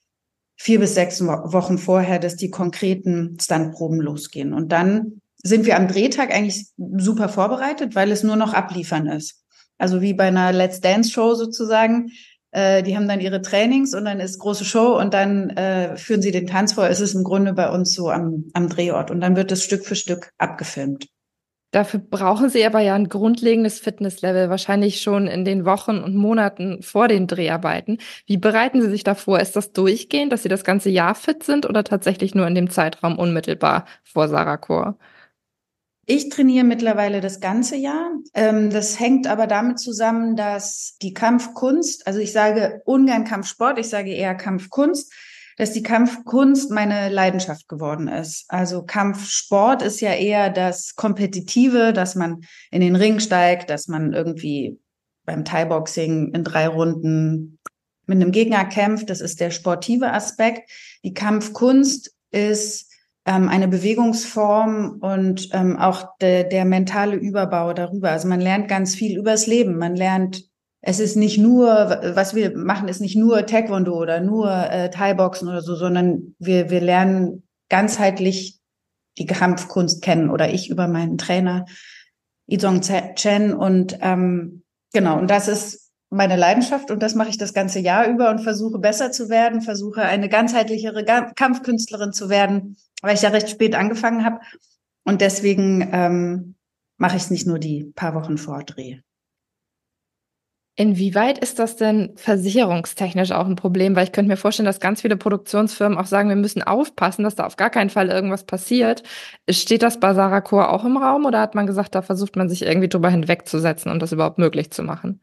vier bis sechs Wochen vorher, dass die konkreten Stuntproben losgehen. Und dann sind wir am Drehtag eigentlich super vorbereitet, weil es nur noch abliefern ist. Also wie bei einer Let's Dance Show sozusagen. Äh, die haben dann ihre Trainings und dann ist große Show und dann äh, führen sie den Tanz vor. Es ist im Grunde bei uns so am, am Drehort und dann wird es Stück für Stück abgefilmt. Dafür brauchen Sie aber ja ein grundlegendes Fitnesslevel, wahrscheinlich schon in den Wochen und Monaten vor den Dreharbeiten. Wie bereiten Sie sich da vor? Ist das durchgehend, dass Sie das ganze Jahr fit sind oder tatsächlich nur in dem Zeitraum unmittelbar vor Sarah Chor? Ich trainiere mittlerweile das ganze Jahr. Ähm, das hängt aber damit zusammen, dass die Kampfkunst, also ich sage ungern Kampfsport, ich sage eher Kampfkunst, dass die Kampfkunst meine Leidenschaft geworden ist. Also Kampfsport ist ja eher das Kompetitive, dass man in den Ring steigt, dass man irgendwie beim Thai-Boxing in drei Runden mit einem Gegner kämpft. Das ist der sportive Aspekt. Die Kampfkunst ist ähm, eine Bewegungsform und ähm, auch de, der mentale Überbau darüber. Also man lernt ganz viel übers Leben. Man lernt, es ist nicht nur, was wir machen, ist nicht nur Taekwondo oder nur äh, Thai-Boxen oder so, sondern wir, wir lernen ganzheitlich die Kampfkunst kennen oder ich über meinen Trainer Izong Chen und ähm, genau, und das ist meine Leidenschaft und das mache ich das ganze Jahr über und versuche besser zu werden, versuche eine ganzheitlichere Kampfkünstlerin zu werden weil ich ja recht spät angefangen habe. Und deswegen ähm, mache ich es nicht nur die paar Wochen vor Dreh. Inwieweit ist das denn versicherungstechnisch auch ein Problem? Weil ich könnte mir vorstellen, dass ganz viele Produktionsfirmen auch sagen, wir müssen aufpassen, dass da auf gar keinen Fall irgendwas passiert. Steht das bei Sarah Chor auch im Raum oder hat man gesagt, da versucht man sich irgendwie drüber hinwegzusetzen und das überhaupt möglich zu machen?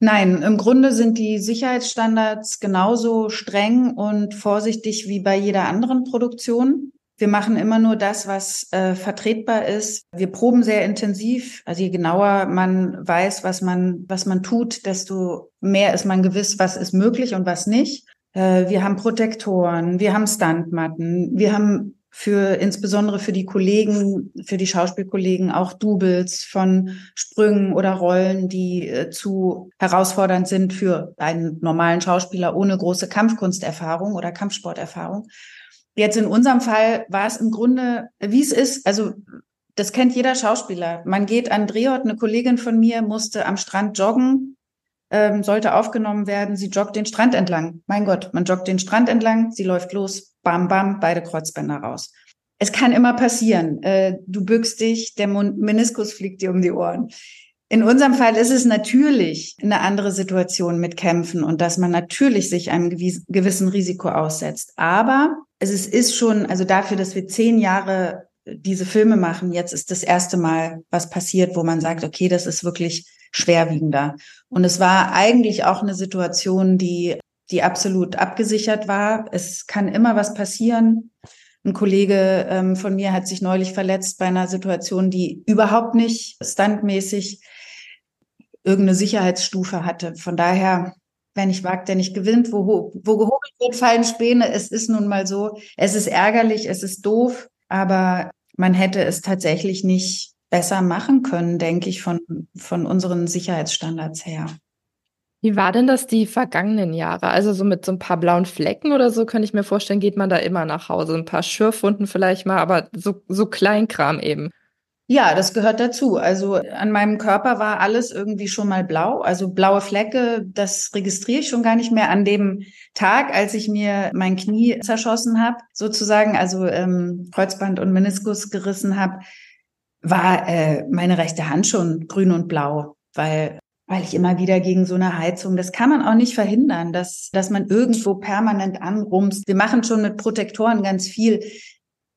Nein, im Grunde sind die Sicherheitsstandards genauso streng und vorsichtig wie bei jeder anderen Produktion. Wir machen immer nur das, was äh, vertretbar ist. Wir proben sehr intensiv. Also je genauer man weiß, was man, was man tut, desto mehr ist man gewiss, was ist möglich und was nicht. Äh, wir haben Protektoren, wir haben Standmatten, wir haben für insbesondere für die Kollegen, für die Schauspielkollegen auch Doubles von Sprüngen oder Rollen, die äh, zu herausfordernd sind für einen normalen Schauspieler ohne große Kampfkunsterfahrung oder Kampfsporterfahrung. Jetzt in unserem Fall war es im Grunde, wie es ist, also das kennt jeder Schauspieler. Man geht an Drehort, eine Kollegin von mir musste am Strand joggen, ähm, sollte aufgenommen werden. Sie joggt den Strand entlang. Mein Gott, man joggt den Strand entlang, sie läuft los, bam, bam, beide Kreuzbänder raus. Es kann immer passieren. Äh, du bückst dich, der Meniskus fliegt dir um die Ohren. In unserem Fall ist es natürlich eine andere Situation mit Kämpfen und dass man natürlich sich einem gewissen Risiko aussetzt. Aber es ist schon, also dafür, dass wir zehn Jahre diese Filme machen, jetzt ist das erste Mal was passiert, wo man sagt, okay, das ist wirklich schwerwiegender. Und es war eigentlich auch eine Situation, die, die absolut abgesichert war. Es kann immer was passieren. Ein Kollege ähm, von mir hat sich neulich verletzt bei einer Situation, die überhaupt nicht standmäßig irgendeine Sicherheitsstufe hatte. Von daher, wer nicht wagt, der nicht gewinnt. Wo, wo gehobelt wird, fallen Späne. Es ist nun mal so. Es ist ärgerlich, es ist doof, aber man hätte es tatsächlich nicht besser machen können, denke ich, von, von unseren Sicherheitsstandards her. Wie war denn das die vergangenen Jahre? Also so mit so ein paar blauen Flecken oder so könnte ich mir vorstellen, geht man da immer nach Hause. Ein paar Schürfwunden vielleicht mal, aber so, so Kleinkram eben. Ja, das gehört dazu. Also an meinem Körper war alles irgendwie schon mal blau. Also blaue Flecke, das registriere ich schon gar nicht mehr. An dem Tag, als ich mir mein Knie zerschossen habe, sozusagen, also ähm, Kreuzband und Meniskus gerissen habe, war äh, meine rechte Hand schon grün und blau, weil weil ich immer wieder gegen so eine Heizung, das kann man auch nicht verhindern, dass, dass man irgendwo permanent anrumst. Wir machen schon mit Protektoren ganz viel.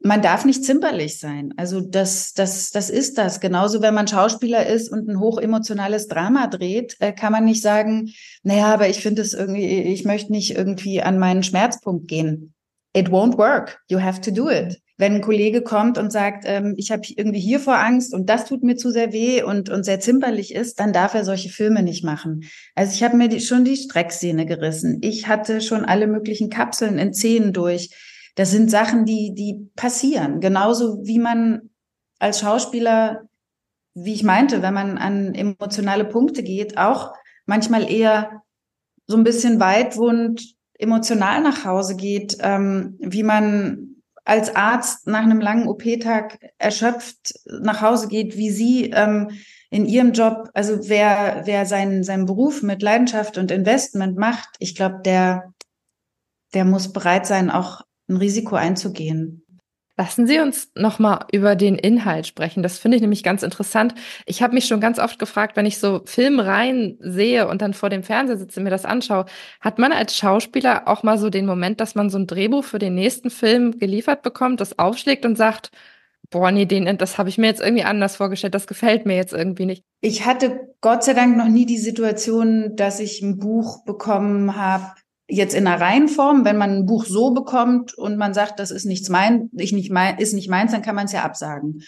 Man darf nicht zimperlich sein. Also das, das, das ist das. Genauso, wenn man Schauspieler ist und ein hochemotionales Drama dreht, äh, kann man nicht sagen, naja, aber ich finde es irgendwie, ich möchte nicht irgendwie an meinen Schmerzpunkt gehen. It won't work. You have to do it wenn ein Kollege kommt und sagt, ähm, ich habe irgendwie hier vor Angst und das tut mir zu sehr weh und, und sehr zimperlich ist, dann darf er solche Filme nicht machen. Also ich habe mir die, schon die Strecksehne gerissen. Ich hatte schon alle möglichen Kapseln in Zähnen durch. Das sind Sachen, die, die passieren. Genauso wie man als Schauspieler, wie ich meinte, wenn man an emotionale Punkte geht, auch manchmal eher so ein bisschen weitwund emotional nach Hause geht, ähm, wie man als Arzt nach einem langen OP-Tag erschöpft nach Hause geht, wie Sie ähm, in Ihrem Job, also wer, wer seinen, seinen Beruf mit Leidenschaft und Investment macht, ich glaube, der, der muss bereit sein, auch ein Risiko einzugehen. Lassen Sie uns nochmal über den Inhalt sprechen. Das finde ich nämlich ganz interessant. Ich habe mich schon ganz oft gefragt, wenn ich so Filmreihen sehe und dann vor dem Fernseher sitze und mir das anschaue, hat man als Schauspieler auch mal so den Moment, dass man so ein Drehbuch für den nächsten Film geliefert bekommt, das aufschlägt und sagt, boah, nee, den, das habe ich mir jetzt irgendwie anders vorgestellt, das gefällt mir jetzt irgendwie nicht. Ich hatte Gott sei Dank noch nie die Situation, dass ich ein Buch bekommen habe, jetzt in einer Reihenform, wenn man ein Buch so bekommt und man sagt, das ist nichts mein, ich nicht mein, ist nicht meins, dann kann man es ja absagen.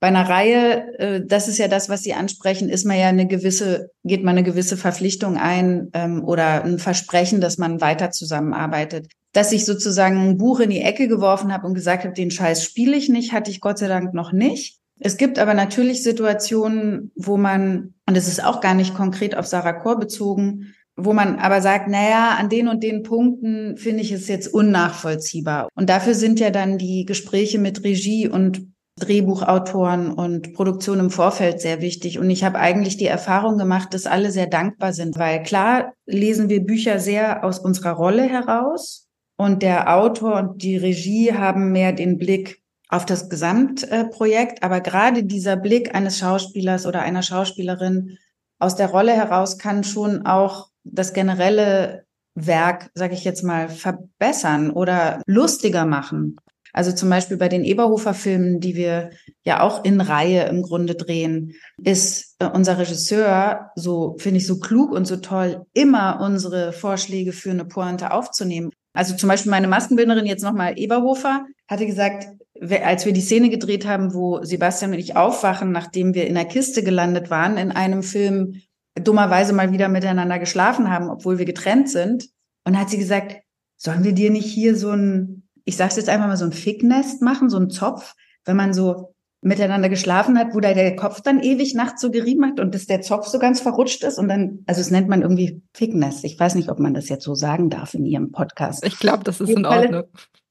Bei einer Reihe, äh, das ist ja das, was Sie ansprechen, ist man ja eine gewisse, geht man eine gewisse Verpflichtung ein ähm, oder ein Versprechen, dass man weiter zusammenarbeitet. Dass ich sozusagen ein Buch in die Ecke geworfen habe und gesagt habe, den Scheiß spiele ich nicht, hatte ich Gott sei Dank noch nicht. Es gibt aber natürlich Situationen, wo man, und es ist auch gar nicht konkret auf Sarah Kor bezogen, wo man aber sagt, naja, an den und den Punkten finde ich es jetzt unnachvollziehbar. Und dafür sind ja dann die Gespräche mit Regie und Drehbuchautoren und Produktion im Vorfeld sehr wichtig. Und ich habe eigentlich die Erfahrung gemacht, dass alle sehr dankbar sind, weil klar lesen wir Bücher sehr aus unserer Rolle heraus und der Autor und die Regie haben mehr den Blick auf das Gesamtprojekt. Aber gerade dieser Blick eines Schauspielers oder einer Schauspielerin aus der Rolle heraus kann schon auch das generelle Werk, sage ich jetzt mal, verbessern oder lustiger machen. Also zum Beispiel bei den Eberhofer-Filmen, die wir ja auch in Reihe im Grunde drehen, ist äh, unser Regisseur, so finde ich so klug und so toll, immer unsere Vorschläge für eine Pointe aufzunehmen. Also zum Beispiel meine Maskenbildnerin, jetzt nochmal Eberhofer, hatte gesagt, als wir die Szene gedreht haben, wo Sebastian und ich aufwachen, nachdem wir in der Kiste gelandet waren, in einem Film, dummerweise mal wieder miteinander geschlafen haben, obwohl wir getrennt sind. Und hat sie gesagt, sollen wir dir nicht hier so ein ich sage jetzt einfach mal, so ein Ficknest machen, so ein Zopf, wenn man so miteinander geschlafen hat, wo da der Kopf dann ewig nachts so gerieben hat und dass der Zopf so ganz verrutscht ist und dann, also es nennt man irgendwie Ficknest. Ich weiß nicht, ob man das jetzt so sagen darf in Ihrem Podcast. Ich glaube, das ist in Ordnung.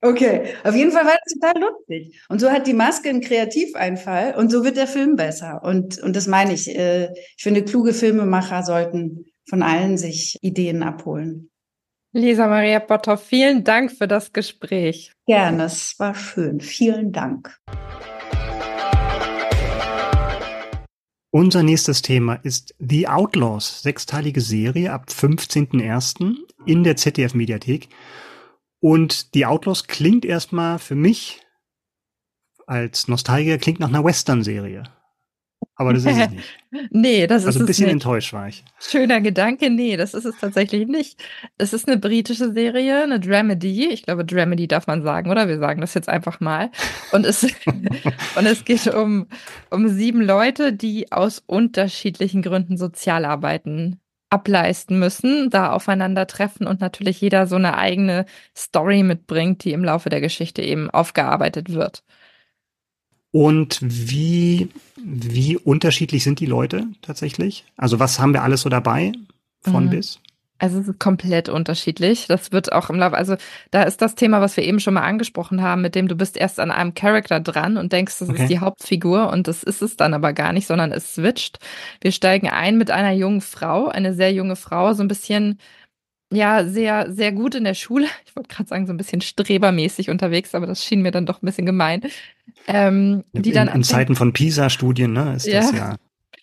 Okay, auf jeden Fall war das total lustig. Und so hat die Maske einen Kreativeinfall und so wird der Film besser. Und, und das meine ich. Äh, ich finde, kluge Filmemacher sollten von allen sich Ideen abholen. Lisa Maria Botthoff, vielen Dank für das Gespräch. Gerne, es war schön. Vielen Dank. Unser nächstes Thema ist The Outlaws, sechsteilige Serie ab 15.01. in der ZDF-Mediathek. Und The Outlaws klingt erstmal für mich als Nostalgiker, klingt nach einer Western-Serie. Aber das ist es nicht. nee, das ist also ein bisschen nicht. enttäuscht war ich. Schöner Gedanke, nee, das ist es tatsächlich nicht. Es ist eine britische Serie, eine Dramedy. Ich glaube, Dramedy darf man sagen, oder? Wir sagen das jetzt einfach mal. Und es, und es geht um, um sieben Leute, die aus unterschiedlichen Gründen Sozialarbeiten ableisten müssen, da aufeinandertreffen und natürlich jeder so eine eigene Story mitbringt, die im Laufe der Geschichte eben aufgearbeitet wird. Und wie, wie unterschiedlich sind die Leute tatsächlich? Also was haben wir alles so dabei von mhm. bis? Also es ist komplett unterschiedlich. Das wird auch im Laufe, also da ist das Thema, was wir eben schon mal angesprochen haben, mit dem du bist erst an einem Charakter dran und denkst, das okay. ist die Hauptfigur und das ist es dann aber gar nicht, sondern es switcht. Wir steigen ein mit einer jungen Frau, eine sehr junge Frau, so ein bisschen ja, sehr, sehr gut in der Schule. Ich wollte gerade sagen, so ein bisschen strebermäßig unterwegs, aber das schien mir dann doch ein bisschen gemein. Ähm, die in, dann in Zeiten von PISA-Studien, ne, ist ja. das ja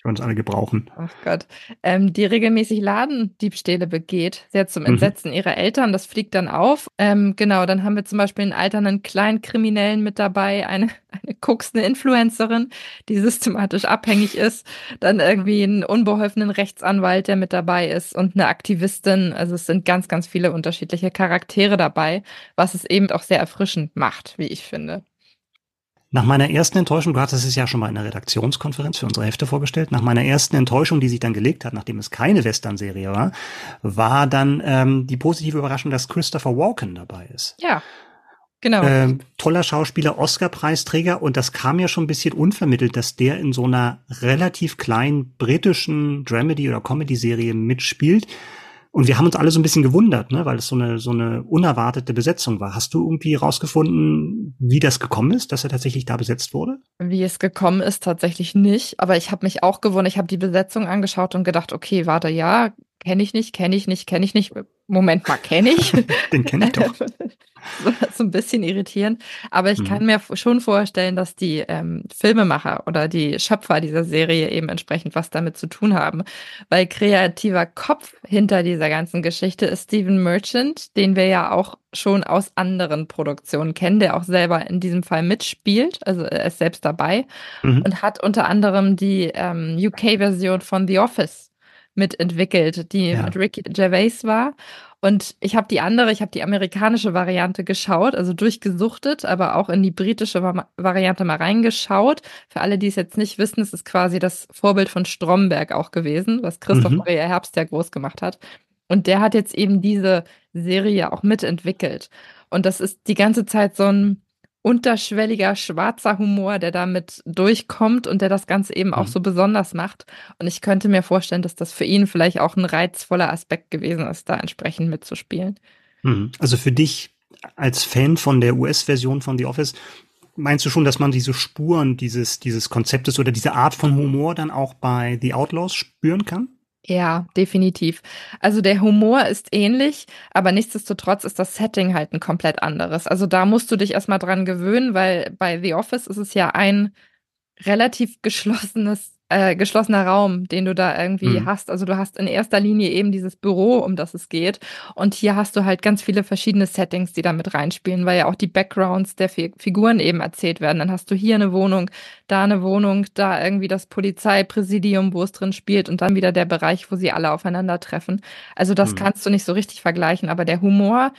wir uns alle gebrauchen. Ach Gott. Ähm, die regelmäßig Ladendiebstähle begeht, sehr zum mhm. Entsetzen mhm. ihrer Eltern. Das fliegt dann auf. Ähm, genau, dann haben wir zum Beispiel einen alternden Kleinkriminellen mit dabei, eine, eine koksende Influencerin, die systematisch abhängig ist. Dann irgendwie einen unbeholfenen Rechtsanwalt, der mit dabei ist und eine Aktivistin. Also es sind ganz, ganz viele unterschiedliche Charaktere dabei, was es eben auch sehr erfrischend macht, wie ich finde. Nach meiner ersten Enttäuschung, du hattest es ja schon mal in der Redaktionskonferenz für unsere Hefte vorgestellt, nach meiner ersten Enttäuschung, die sich dann gelegt hat, nachdem es keine Western-Serie war, war dann ähm, die positive Überraschung, dass Christopher Walken dabei ist. Ja. Genau. Ähm, toller Schauspieler, Oscar-Preisträger und das kam ja schon ein bisschen unvermittelt, dass der in so einer relativ kleinen britischen Dramedy- oder Comedy-Serie mitspielt. Und wir haben uns alle so ein bisschen gewundert, ne, weil es so eine, so eine unerwartete Besetzung war. Hast du irgendwie rausgefunden, wie das gekommen ist, dass er tatsächlich da besetzt wurde? Wie es gekommen ist, tatsächlich nicht. Aber ich habe mich auch gewundert. Ich habe die Besetzung angeschaut und gedacht, okay, warte, ja, kenne ich nicht, kenne ich nicht, kenne ich nicht. Moment mal, kenne ich? Den kenne ich doch. so, so ein bisschen irritierend. Aber ich mhm. kann mir schon vorstellen, dass die ähm, Filmemacher oder die Schöpfer dieser Serie eben entsprechend was damit zu tun haben. Weil kreativer Kopf hinter dieser ganzen Geschichte ist Stephen Merchant, den wir ja auch schon aus anderen Produktionen kennen, der auch selber in diesem Fall mitspielt. Also er ist selbst dabei mhm. und hat unter anderem die ähm, UK-Version von The Office mitentwickelt, die ja. mit Ricky Gervais war. Und ich habe die andere, ich habe die amerikanische Variante geschaut, also durchgesuchtet, aber auch in die britische Variante mal reingeschaut. Für alle, die es jetzt nicht wissen, es ist quasi das Vorbild von Stromberg auch gewesen, was Christoph mhm. Maria Herbst ja groß gemacht hat. Und der hat jetzt eben diese Serie auch mitentwickelt. Und das ist die ganze Zeit so ein unterschwelliger schwarzer Humor, der damit durchkommt und der das Ganze eben auch mhm. so besonders macht. Und ich könnte mir vorstellen, dass das für ihn vielleicht auch ein reizvoller Aspekt gewesen ist, da entsprechend mitzuspielen. Mhm. Also für dich als Fan von der US-Version von The Office, meinst du schon, dass man diese Spuren dieses, dieses Konzeptes oder diese Art von Humor dann auch bei The Outlaws spüren kann? Ja, definitiv. Also der Humor ist ähnlich, aber nichtsdestotrotz ist das Setting halt ein komplett anderes. Also da musst du dich erstmal dran gewöhnen, weil bei The Office ist es ja ein relativ geschlossenes äh, geschlossener Raum, den du da irgendwie mhm. hast. Also du hast in erster Linie eben dieses Büro, um das es geht. Und hier hast du halt ganz viele verschiedene Settings, die da mit reinspielen, weil ja auch die Backgrounds der Fi Figuren eben erzählt werden. Dann hast du hier eine Wohnung, da eine Wohnung, da irgendwie das Polizeipräsidium, wo es drin spielt und dann wieder der Bereich, wo sie alle aufeinandertreffen. Also das mhm. kannst du nicht so richtig vergleichen, aber der Humor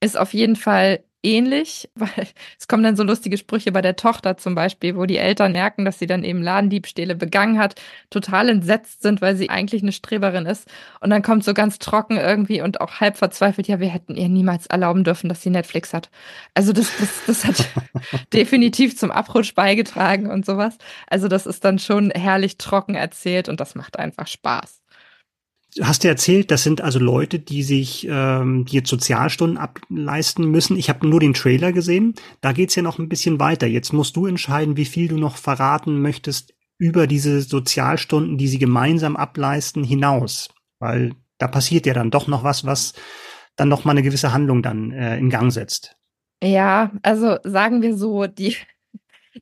ist auf jeden Fall ähnlich, weil es kommen dann so lustige Sprüche bei der Tochter zum Beispiel, wo die Eltern merken, dass sie dann eben Ladendiebstähle begangen hat, total entsetzt sind, weil sie eigentlich eine Streberin ist. Und dann kommt so ganz trocken irgendwie und auch halb verzweifelt, ja, wir hätten ihr niemals erlauben dürfen, dass sie Netflix hat. Also das, das, das hat definitiv zum Abrutsch beigetragen und sowas. Also das ist dann schon herrlich trocken erzählt und das macht einfach Spaß hast du erzählt, das sind also Leute, die sich ähm, die jetzt Sozialstunden ableisten müssen. Ich habe nur den Trailer gesehen. Da geht's ja noch ein bisschen weiter. Jetzt musst du entscheiden, wie viel du noch verraten möchtest über diese Sozialstunden, die sie gemeinsam ableisten, hinaus. Weil da passiert ja dann doch noch was, was dann noch mal eine gewisse Handlung dann äh, in Gang setzt. Ja, also sagen wir so, die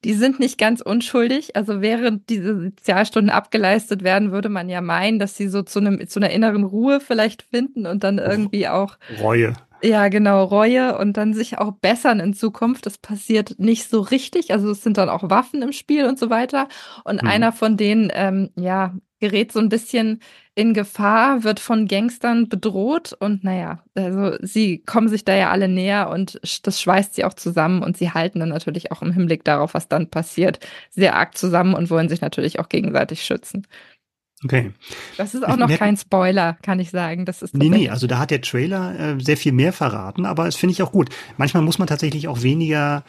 die sind nicht ganz unschuldig. Also während diese Sozialstunden abgeleistet werden, würde man ja meinen, dass sie so zu, einem, zu einer inneren Ruhe vielleicht finden und dann irgendwie auch. Reue. Ja, genau, Reue und dann sich auch bessern in Zukunft. Das passiert nicht so richtig. Also es sind dann auch Waffen im Spiel und so weiter. Und hm. einer von denen, ähm, ja, gerät so ein bisschen in Gefahr, wird von Gangstern bedroht und naja, also sie kommen sich da ja alle näher und das schweißt sie auch zusammen und sie halten dann natürlich auch im Hinblick darauf, was dann passiert, sehr arg zusammen und wollen sich natürlich auch gegenseitig schützen. Okay. Das ist auch noch kein Spoiler, kann ich sagen. Das ist nee, nee, also da hat der Trailer äh, sehr viel mehr verraten, aber es finde ich auch gut. Manchmal muss man tatsächlich auch weniger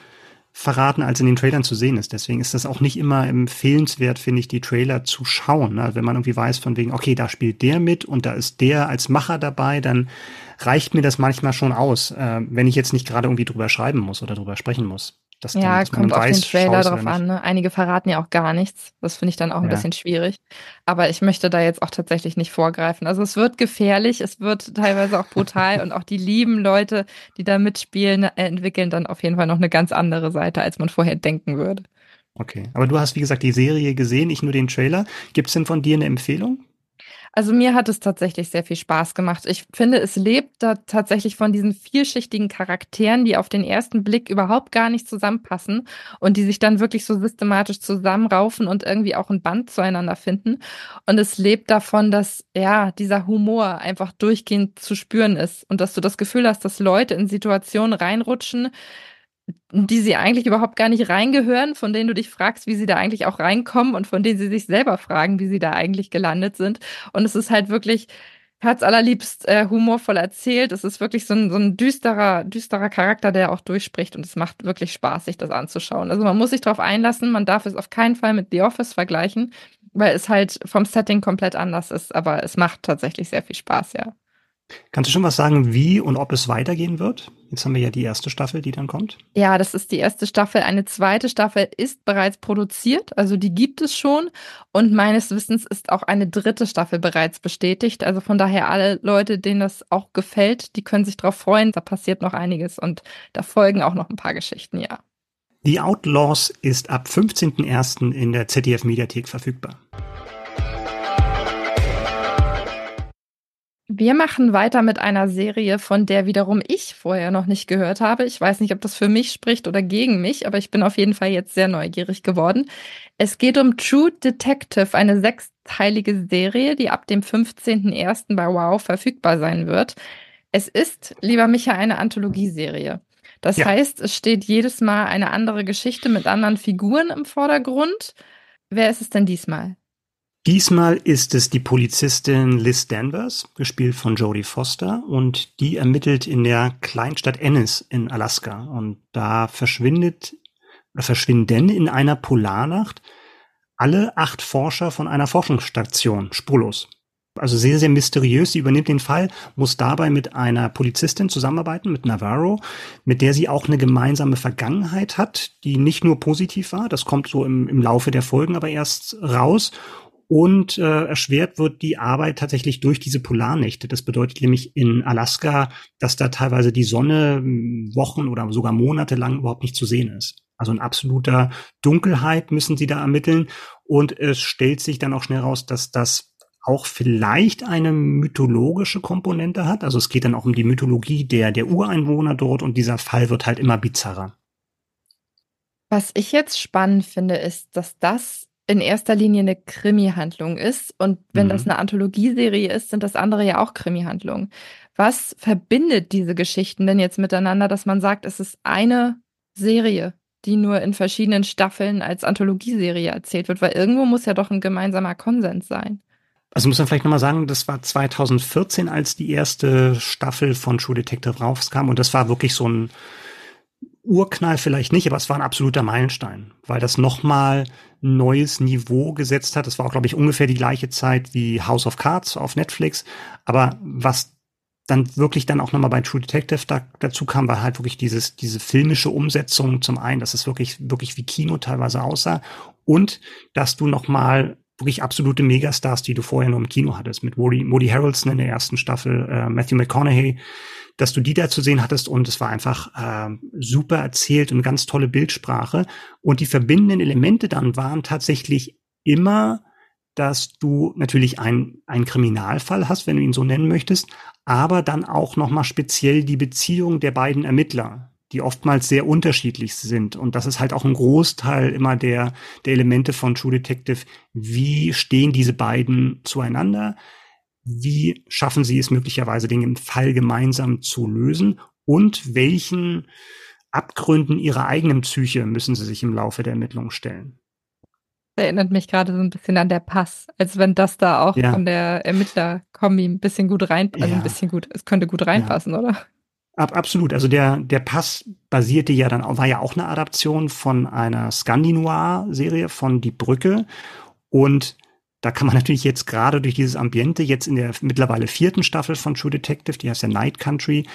verraten, als in den Trailern zu sehen ist. Deswegen ist das auch nicht immer empfehlenswert, finde ich, die Trailer zu schauen. Ne? Wenn man irgendwie weiß von wegen, okay, da spielt der mit und da ist der als Macher dabei, dann reicht mir das manchmal schon aus, äh, wenn ich jetzt nicht gerade irgendwie drüber schreiben muss oder drüber sprechen muss. Das ja, dann, kommt auf weiß, den Trailer drauf an. Ne? Einige verraten ja auch gar nichts. Das finde ich dann auch ein ja. bisschen schwierig. Aber ich möchte da jetzt auch tatsächlich nicht vorgreifen. Also es wird gefährlich, es wird teilweise auch brutal und auch die lieben Leute, die da mitspielen, äh, entwickeln dann auf jeden Fall noch eine ganz andere Seite, als man vorher denken würde. Okay, aber du hast, wie gesagt, die Serie gesehen, nicht nur den Trailer. Gibt es denn von dir eine Empfehlung? Also mir hat es tatsächlich sehr viel Spaß gemacht. Ich finde, es lebt da tatsächlich von diesen vielschichtigen Charakteren, die auf den ersten Blick überhaupt gar nicht zusammenpassen und die sich dann wirklich so systematisch zusammenraufen und irgendwie auch ein Band zueinander finden. Und es lebt davon, dass ja dieser Humor einfach durchgehend zu spüren ist und dass du das Gefühl hast, dass Leute in Situationen reinrutschen, die sie eigentlich überhaupt gar nicht reingehören, von denen du dich fragst, wie sie da eigentlich auch reinkommen und von denen sie sich selber fragen, wie sie da eigentlich gelandet sind. Und es ist halt wirklich herzallerliebst äh, humorvoll erzählt. Es ist wirklich so ein, so ein düsterer, düsterer Charakter, der auch durchspricht und es macht wirklich Spaß, sich das anzuschauen. Also man muss sich darauf einlassen, man darf es auf keinen Fall mit The Office vergleichen, weil es halt vom Setting komplett anders ist, aber es macht tatsächlich sehr viel Spaß, ja. Kannst du schon was sagen, wie und ob es weitergehen wird? Jetzt haben wir ja die erste Staffel, die dann kommt. Ja, das ist die erste Staffel. Eine zweite Staffel ist bereits produziert, also die gibt es schon. Und meines Wissens ist auch eine dritte Staffel bereits bestätigt. Also von daher alle Leute, denen das auch gefällt, die können sich darauf freuen. Da passiert noch einiges und da folgen auch noch ein paar Geschichten, ja. The Outlaws ist ab 15.01. in der ZDF Mediathek verfügbar. Wir machen weiter mit einer Serie, von der wiederum ich vorher noch nicht gehört habe. Ich weiß nicht, ob das für mich spricht oder gegen mich, aber ich bin auf jeden Fall jetzt sehr neugierig geworden. Es geht um True Detective, eine sechsteilige Serie, die ab dem 15.01. bei Wow verfügbar sein wird. Es ist, lieber Micha, eine Anthologieserie. Das ja. heißt, es steht jedes Mal eine andere Geschichte mit anderen Figuren im Vordergrund. Wer ist es denn diesmal? Diesmal ist es die Polizistin Liz Danvers, gespielt von Jodie Foster, und die ermittelt in der Kleinstadt Ennis in Alaska. Und da verschwindet, verschwinden in einer Polarnacht alle acht Forscher von einer Forschungsstation spurlos. Also sehr, sehr mysteriös. Sie übernimmt den Fall, muss dabei mit einer Polizistin zusammenarbeiten, mit Navarro, mit der sie auch eine gemeinsame Vergangenheit hat, die nicht nur positiv war. Das kommt so im, im Laufe der Folgen aber erst raus. Und äh, erschwert wird die Arbeit tatsächlich durch diese Polarnächte. Das bedeutet nämlich in Alaska, dass da teilweise die Sonne hm, Wochen oder sogar Monate lang überhaupt nicht zu sehen ist. Also in absoluter Dunkelheit müssen sie da ermitteln. Und es stellt sich dann auch schnell raus, dass das auch vielleicht eine mythologische Komponente hat. Also es geht dann auch um die Mythologie der, der Ureinwohner dort und dieser Fall wird halt immer bizarrer. Was ich jetzt spannend finde, ist, dass das in erster Linie eine Krimi-Handlung ist. Und wenn mhm. das eine Anthologieserie ist, sind das andere ja auch Krimi-Handlungen. Was verbindet diese Geschichten denn jetzt miteinander, dass man sagt, es ist eine Serie, die nur in verschiedenen Staffeln als Anthologieserie erzählt wird? Weil irgendwo muss ja doch ein gemeinsamer Konsens sein. Also muss man vielleicht nochmal sagen, das war 2014, als die erste Staffel von True Detective rauskam und das war wirklich so ein Urknall vielleicht nicht, aber es war ein absoluter Meilenstein, weil das nochmal ein neues Niveau gesetzt hat. Das war auch, glaube ich, ungefähr die gleiche Zeit wie House of Cards auf Netflix. Aber was dann wirklich dann auch nochmal bei True Detective da, dazu kam, war halt wirklich dieses, diese filmische Umsetzung zum einen, dass es wirklich, wirklich wie Kino teilweise aussah und dass du nochmal wirklich absolute Megastars, die du vorher nur im Kino hattest, mit Woody, Woody Harrelson in der ersten Staffel, äh, Matthew McConaughey, dass du die da zu sehen hattest und es war einfach äh, super erzählt und ganz tolle Bildsprache. Und die verbindenden Elemente dann waren tatsächlich immer, dass du natürlich ein ein Kriminalfall hast, wenn du ihn so nennen möchtest, aber dann auch nochmal speziell die Beziehung der beiden Ermittler, die oftmals sehr unterschiedlich sind. Und das ist halt auch ein Großteil immer der, der Elemente von True Detective. Wie stehen diese beiden zueinander? Wie schaffen sie es möglicherweise, den im Fall gemeinsam zu lösen und welchen Abgründen ihrer eigenen Psyche müssen sie sich im Laufe der Ermittlungen stellen. Erinnert mich gerade so ein bisschen an der Pass, als wenn das da auch ja. von der Ermittlerkombi ein bisschen gut rein, also ja. ein bisschen gut, es könnte gut reinpassen, ja. oder? Ab, absolut. Also der, der Pass basierte ja dann, war ja auch eine Adaption von einer Scandinoir-Serie von Die Brücke. Und da kann man natürlich jetzt gerade durch dieses Ambiente jetzt in der mittlerweile vierten Staffel von True Detective, die heißt ja Night Country,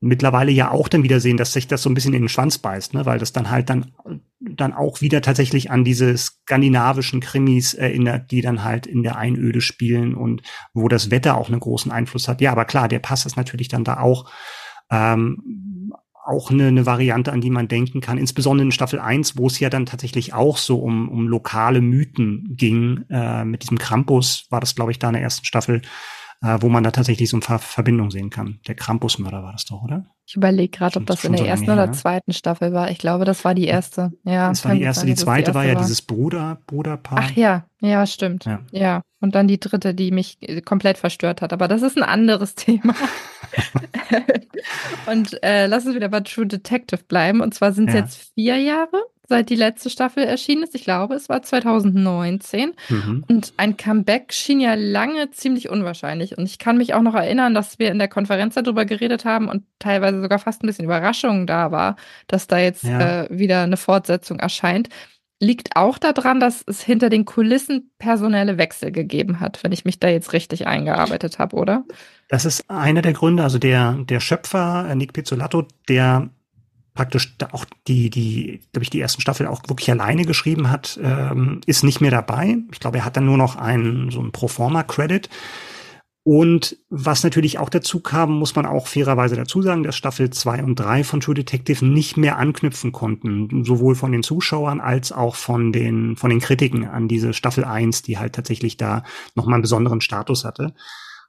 mittlerweile ja auch dann wieder sehen, dass sich das so ein bisschen in den Schwanz beißt, ne? weil das dann halt dann, dann auch wieder tatsächlich an diese skandinavischen Krimis erinnert, die dann halt in der Einöde spielen und wo das Wetter auch einen großen Einfluss hat. Ja, aber klar, der Pass ist natürlich dann da auch ähm, auch eine, eine Variante, an die man denken kann, insbesondere in Staffel 1, wo es ja dann tatsächlich auch so um, um lokale Mythen ging. Äh, mit diesem Krampus war das, glaube ich, da in der ersten Staffel, äh, wo man da tatsächlich so eine Ver Verbindung sehen kann. Der Krampusmörder war das doch, oder? Ich überlege gerade, ob das in der so ersten oder ne? zweiten Staffel war. Ich glaube, das war die erste. Ja, das war die erste. Sein, die zweite die war ja war. dieses Bruder, Bruderpaar. Ach ja, ja, stimmt. Ja. ja. Und dann die dritte, die mich äh, komplett verstört hat. Aber das ist ein anderes Thema. und äh, lass uns wieder bei True Detective bleiben. Und zwar sind es ja. jetzt vier Jahre, seit die letzte Staffel erschienen ist. Ich glaube, es war 2019. Mhm. Und ein Comeback schien ja lange ziemlich unwahrscheinlich. Und ich kann mich auch noch erinnern, dass wir in der Konferenz darüber geredet haben und teilweise sogar fast ein bisschen Überraschung da war, dass da jetzt ja. äh, wieder eine Fortsetzung erscheint liegt auch daran, dass es hinter den Kulissen personelle Wechsel gegeben hat, wenn ich mich da jetzt richtig eingearbeitet habe, oder? Das ist einer der Gründe. Also der, der Schöpfer, äh, Nick Pizzolatto, der praktisch auch die, die, glaube ich, die ersten Staffel auch wirklich alleine geschrieben hat, ähm, ist nicht mehr dabei. Ich glaube, er hat dann nur noch einen, so einen Proforma-Credit. Und was natürlich auch dazu kam, muss man auch fairerweise dazu sagen, dass Staffel 2 und 3 von True Detective nicht mehr anknüpfen konnten, sowohl von den Zuschauern als auch von den, von den Kritiken an diese Staffel 1, die halt tatsächlich da nochmal einen besonderen Status hatte.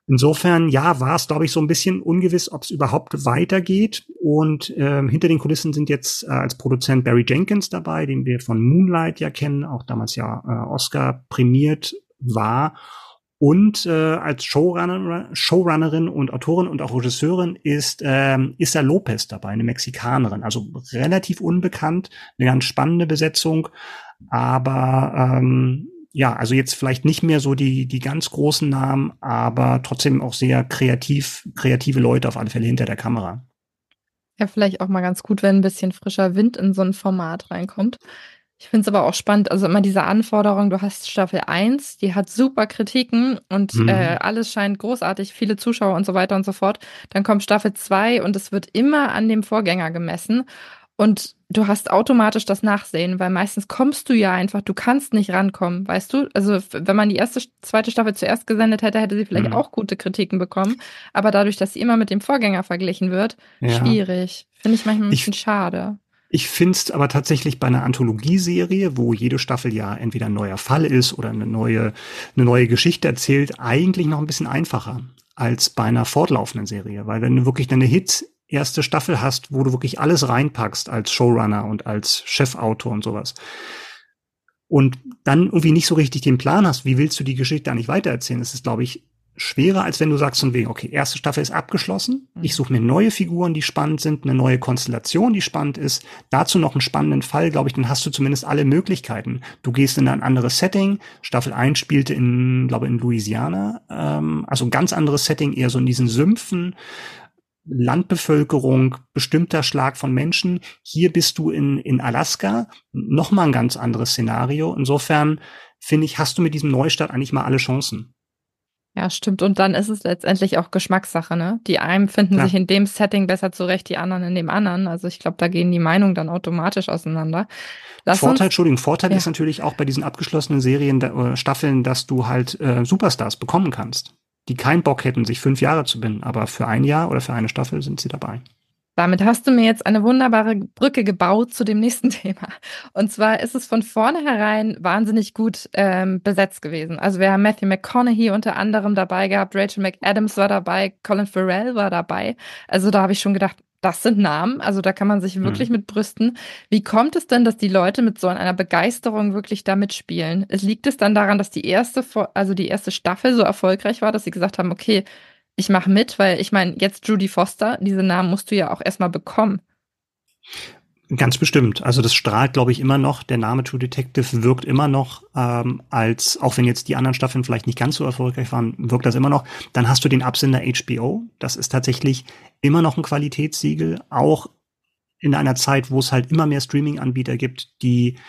Insofern, ja, war es, glaube ich, so ein bisschen ungewiss, ob es überhaupt weitergeht. Und ähm, hinter den Kulissen sind jetzt äh, als Produzent Barry Jenkins dabei, den wir von Moonlight ja kennen, auch damals ja äh, Oscar prämiert war. Und äh, als Showrunner, Showrunnerin und Autorin und auch Regisseurin ist ähm, Issa Lopez dabei, eine Mexikanerin. Also relativ unbekannt, eine ganz spannende Besetzung. Aber ähm, ja, also jetzt vielleicht nicht mehr so die, die ganz großen Namen, aber trotzdem auch sehr kreativ, kreative Leute auf alle Fälle hinter der Kamera. Ja, vielleicht auch mal ganz gut, wenn ein bisschen frischer Wind in so ein Format reinkommt. Ich finde es aber auch spannend, also immer diese Anforderung, du hast Staffel 1, die hat super Kritiken und mhm. äh, alles scheint großartig, viele Zuschauer und so weiter und so fort. Dann kommt Staffel 2 und es wird immer an dem Vorgänger gemessen. Und du hast automatisch das Nachsehen, weil meistens kommst du ja einfach, du kannst nicht rankommen, weißt du? Also wenn man die erste, zweite Staffel zuerst gesendet hätte, hätte sie vielleicht mhm. auch gute Kritiken bekommen. Aber dadurch, dass sie immer mit dem Vorgänger verglichen wird, ja. schwierig. Finde ich manchmal ein bisschen ich, schade. Ich finde es aber tatsächlich bei einer Anthologieserie, wo jede Staffel ja entweder ein neuer Fall ist oder eine neue, eine neue Geschichte erzählt, eigentlich noch ein bisschen einfacher als bei einer fortlaufenden Serie. Weil wenn du wirklich eine Hit erste Staffel hast, wo du wirklich alles reinpackst als Showrunner und als Chefautor und sowas, und dann irgendwie nicht so richtig den Plan hast, wie willst du die Geschichte eigentlich weitererzählen, das ist, glaube ich, schwerer, als wenn du sagst von wegen, okay, erste Staffel ist abgeschlossen, ich suche mir neue Figuren, die spannend sind, eine neue Konstellation, die spannend ist, dazu noch einen spannenden Fall, glaube ich, dann hast du zumindest alle Möglichkeiten. Du gehst in ein anderes Setting, Staffel 1 spielte in, glaube in Louisiana, ähm, also ein ganz anderes Setting, eher so in diesen Sümpfen, Landbevölkerung, bestimmter Schlag von Menschen. Hier bist du in, in Alaska, nochmal ein ganz anderes Szenario. Insofern finde ich, hast du mit diesem Neustart eigentlich mal alle Chancen. Ja, stimmt. Und dann ist es letztendlich auch Geschmackssache, ne? Die einen finden ja. sich in dem Setting besser zurecht, die anderen in dem anderen. Also ich glaube, da gehen die Meinungen dann automatisch auseinander. Lass Vorteil, uns, Entschuldigung, Vorteil ja. ist natürlich auch bei diesen abgeschlossenen Serien äh, Staffeln, dass du halt äh, Superstars bekommen kannst, die keinen Bock hätten, sich fünf Jahre zu binden, aber für ein Jahr oder für eine Staffel sind sie dabei. Damit hast du mir jetzt eine wunderbare Brücke gebaut zu dem nächsten Thema. Und zwar ist es von vornherein wahnsinnig gut ähm, besetzt gewesen. Also wir haben Matthew McConaughey unter anderem dabei gehabt, Rachel McAdams war dabei, Colin Farrell war dabei. Also da habe ich schon gedacht, das sind Namen, also da kann man sich wirklich mhm. mit brüsten. Wie kommt es denn, dass die Leute mit so einer Begeisterung wirklich da mitspielen? Liegt es dann daran, dass die erste, also die erste Staffel so erfolgreich war, dass sie gesagt haben, okay, ich mache mit, weil ich meine, jetzt Judy Foster, diese Namen musst du ja auch erstmal bekommen. Ganz bestimmt. Also das strahlt, glaube ich, immer noch. Der Name True Detective wirkt immer noch ähm, als, auch wenn jetzt die anderen Staffeln vielleicht nicht ganz so erfolgreich waren, wirkt das immer noch. Dann hast du den Absender HBO. Das ist tatsächlich immer noch ein Qualitätssiegel, auch in einer Zeit, wo es halt immer mehr Streaming-Anbieter gibt, die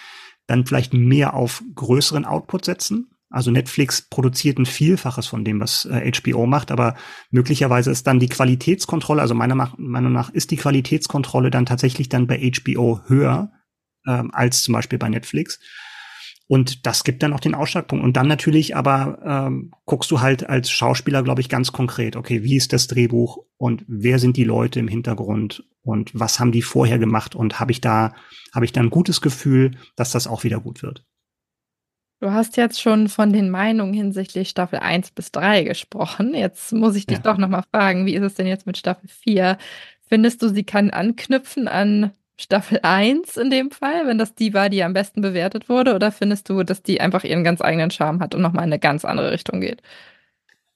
dann vielleicht mehr auf größeren Output setzen. Also Netflix produziert ein Vielfaches von dem, was äh, HBO macht, aber möglicherweise ist dann die Qualitätskontrolle, also meiner Meinung nach ist die Qualitätskontrolle dann tatsächlich dann bei HBO höher ähm, als zum Beispiel bei Netflix. Und das gibt dann auch den Ausschlagpunkt. Und dann natürlich aber ähm, guckst du halt als Schauspieler, glaube ich, ganz konkret, okay, wie ist das Drehbuch und wer sind die Leute im Hintergrund und was haben die vorher gemacht und habe ich da, habe ich da ein gutes Gefühl, dass das auch wieder gut wird. Du hast jetzt schon von den Meinungen hinsichtlich Staffel 1 bis 3 gesprochen. Jetzt muss ich dich ja. doch nochmal fragen, wie ist es denn jetzt mit Staffel 4? Findest du, sie kann anknüpfen an Staffel 1 in dem Fall, wenn das die war, die am besten bewertet wurde? Oder findest du, dass die einfach ihren ganz eigenen Charme hat und nochmal in eine ganz andere Richtung geht?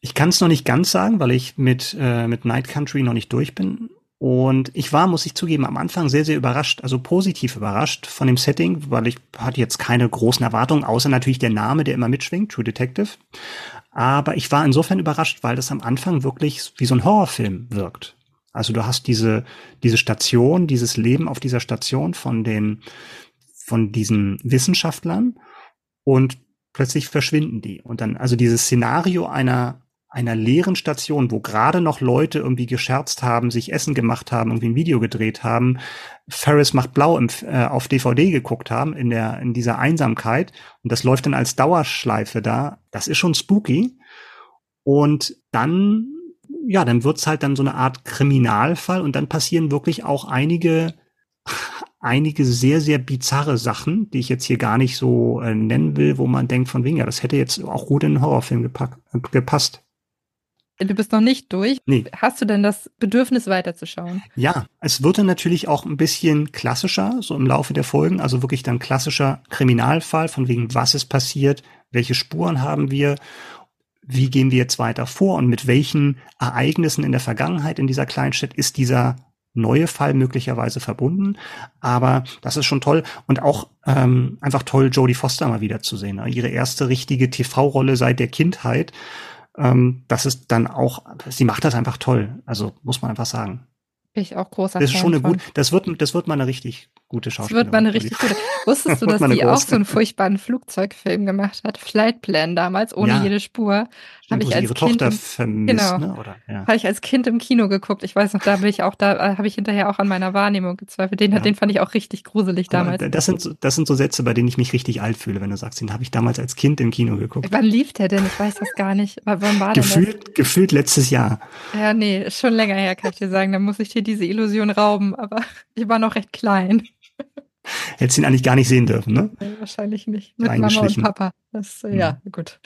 Ich kann es noch nicht ganz sagen, weil ich mit, äh, mit Night Country noch nicht durch bin. Und ich war, muss ich zugeben, am Anfang sehr, sehr überrascht, also positiv überrascht von dem Setting, weil ich hatte jetzt keine großen Erwartungen, außer natürlich der Name, der immer mitschwingt, True Detective. Aber ich war insofern überrascht, weil das am Anfang wirklich wie so ein Horrorfilm wirkt. Also du hast diese, diese Station, dieses Leben auf dieser Station von den, von diesen Wissenschaftlern und plötzlich verschwinden die. Und dann, also dieses Szenario einer, einer leeren Station, wo gerade noch Leute irgendwie gescherzt haben, sich Essen gemacht haben, irgendwie ein Video gedreht haben, Ferris macht blau im, äh, auf DVD geguckt haben in der in dieser Einsamkeit und das läuft dann als Dauerschleife da. Das ist schon spooky. Und dann ja, dann wird's halt dann so eine Art Kriminalfall und dann passieren wirklich auch einige einige sehr, sehr bizarre Sachen, die ich jetzt hier gar nicht so äh, nennen will, wo man denkt von wegen, ja, das hätte jetzt auch gut in einen Horrorfilm gepasst. Du bist noch nicht durch. Nee. Hast du denn das Bedürfnis weiterzuschauen? Ja, es wird dann natürlich auch ein bisschen klassischer, so im Laufe der Folgen, also wirklich dann klassischer Kriminalfall, von wegen, was ist passiert, welche Spuren haben wir, wie gehen wir jetzt weiter vor und mit welchen Ereignissen in der Vergangenheit in dieser Kleinstadt ist dieser neue Fall möglicherweise verbunden. Aber das ist schon toll und auch ähm, einfach toll, Jodie Foster mal wieder zu sehen. Ihre erste richtige TV-Rolle seit der Kindheit ähm, das ist dann auch, sie macht das einfach toll. Also muss man einfach sagen. Bin ich auch großer Das ist schon eine gut, das wird, das wird mal eine richtig gute Schauspielerin. Das wird mal eine richtig gute. Wusstest du, dass die auch so einen furchtbaren Flugzeugfilm gemacht hat? Flightplan damals, ohne ja. jede Spur. Habe ich als ihre kind Tochter im, vermisst, genau, ne? Oder, ja. Habe ich als Kind im Kino geguckt. Ich weiß noch, da bin ich auch, da äh, habe ich hinterher auch an meiner Wahrnehmung gezweifelt. Den, ja. den fand ich auch richtig gruselig damals. Aber das sind, so, das sind so Sätze, bei denen ich mich richtig alt fühle, wenn du sagst, den habe ich damals als Kind im Kino geguckt. Wann lief der denn? Ich weiß das gar nicht. Wann war gefühlt, das? Gefühlt letztes Jahr. Ja, nee, schon länger her, kann ich dir sagen. Da muss ich dir diese Illusion rauben. Aber ich war noch recht klein. Hättest ihn eigentlich gar nicht sehen dürfen, ne? Wahrscheinlich nicht. Mit Mama und Papa. Das, äh, ja, mhm. gut.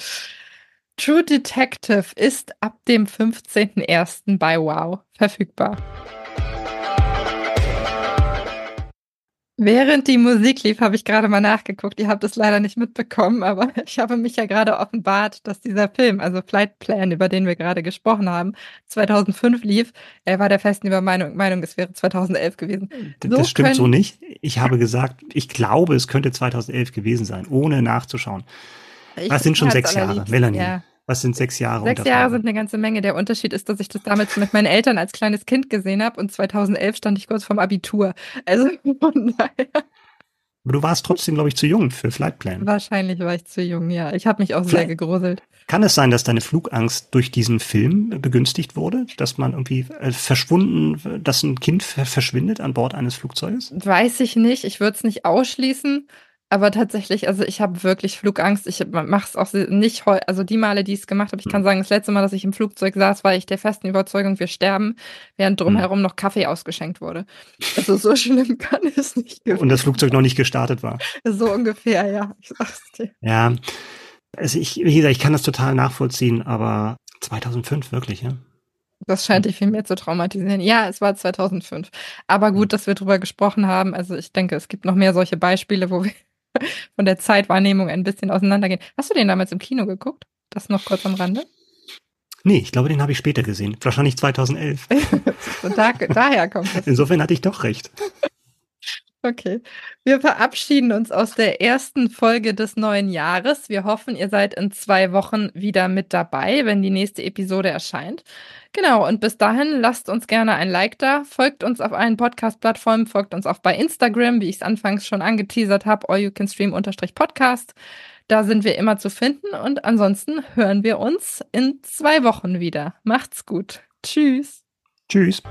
True Detective ist ab dem 15.01. bei Wow verfügbar. Während die Musik lief, habe ich gerade mal nachgeguckt. Ihr habt es leider nicht mitbekommen, aber ich habe mich ja gerade offenbart, dass dieser Film, also Flight Plan, über den wir gerade gesprochen haben, 2005 lief. Er war der festen Übermeinung, Meinung, es wäre 2011 gewesen. So das stimmt so nicht. Ich habe gesagt, ich glaube, es könnte 2011 gewesen sein, ohne nachzuschauen. Das sind schon sechs Jahre, Melanie. Ja. Was sind sechs Jahre? Sechs Jahre sind eine ganze Menge. Der Unterschied ist, dass ich das damals mit meinen Eltern als kleines Kind gesehen habe und 2011 stand ich kurz vorm Abitur. Also von daher. Aber du warst trotzdem, glaube ich, zu jung für Flightplan. Wahrscheinlich war ich zu jung, ja. Ich habe mich auch Vielleicht sehr gegruselt. Kann es sein, dass deine Flugangst durch diesen Film begünstigt wurde? Dass man irgendwie äh, verschwunden, dass ein Kind verschwindet an Bord eines Flugzeuges? Weiß ich nicht. Ich würde es nicht ausschließen. Aber tatsächlich, also ich habe wirklich Flugangst. Ich mache es auch nicht heute, also die Male, die ich es gemacht habe, ich kann hm. sagen, das letzte Mal, dass ich im Flugzeug saß, war ich der festen Überzeugung, wir sterben, während hm. drumherum noch Kaffee ausgeschenkt wurde. Also so schlimm kann es nicht gewesen. Und das Flugzeug noch nicht gestartet war. So ungefähr, ja. Ich sag's dir. Ja. Also ich, wie gesagt, ich kann das total nachvollziehen, aber 2005 wirklich, ja. Das scheint dich viel mehr zu traumatisieren. Ja, es war 2005. Aber gut, hm. dass wir drüber gesprochen haben. Also ich denke, es gibt noch mehr solche Beispiele, wo wir von der Zeitwahrnehmung ein bisschen auseinandergehen. Hast du den damals im Kino geguckt? Das noch kurz am Rande? Nee, ich glaube, den habe ich später gesehen. Wahrscheinlich 2011. da, daher kommt es. Insofern hatte ich doch recht. Okay. Wir verabschieden uns aus der ersten Folge des neuen Jahres. Wir hoffen, ihr seid in zwei Wochen wieder mit dabei, wenn die nächste Episode erscheint. Genau, und bis dahin lasst uns gerne ein Like da, folgt uns auf allen Podcast-Plattformen, folgt uns auch bei Instagram, wie ich es anfangs schon angeteasert habe, all you can stream Podcast. Da sind wir immer zu finden und ansonsten hören wir uns in zwei Wochen wieder. Macht's gut. Tschüss. Tschüss.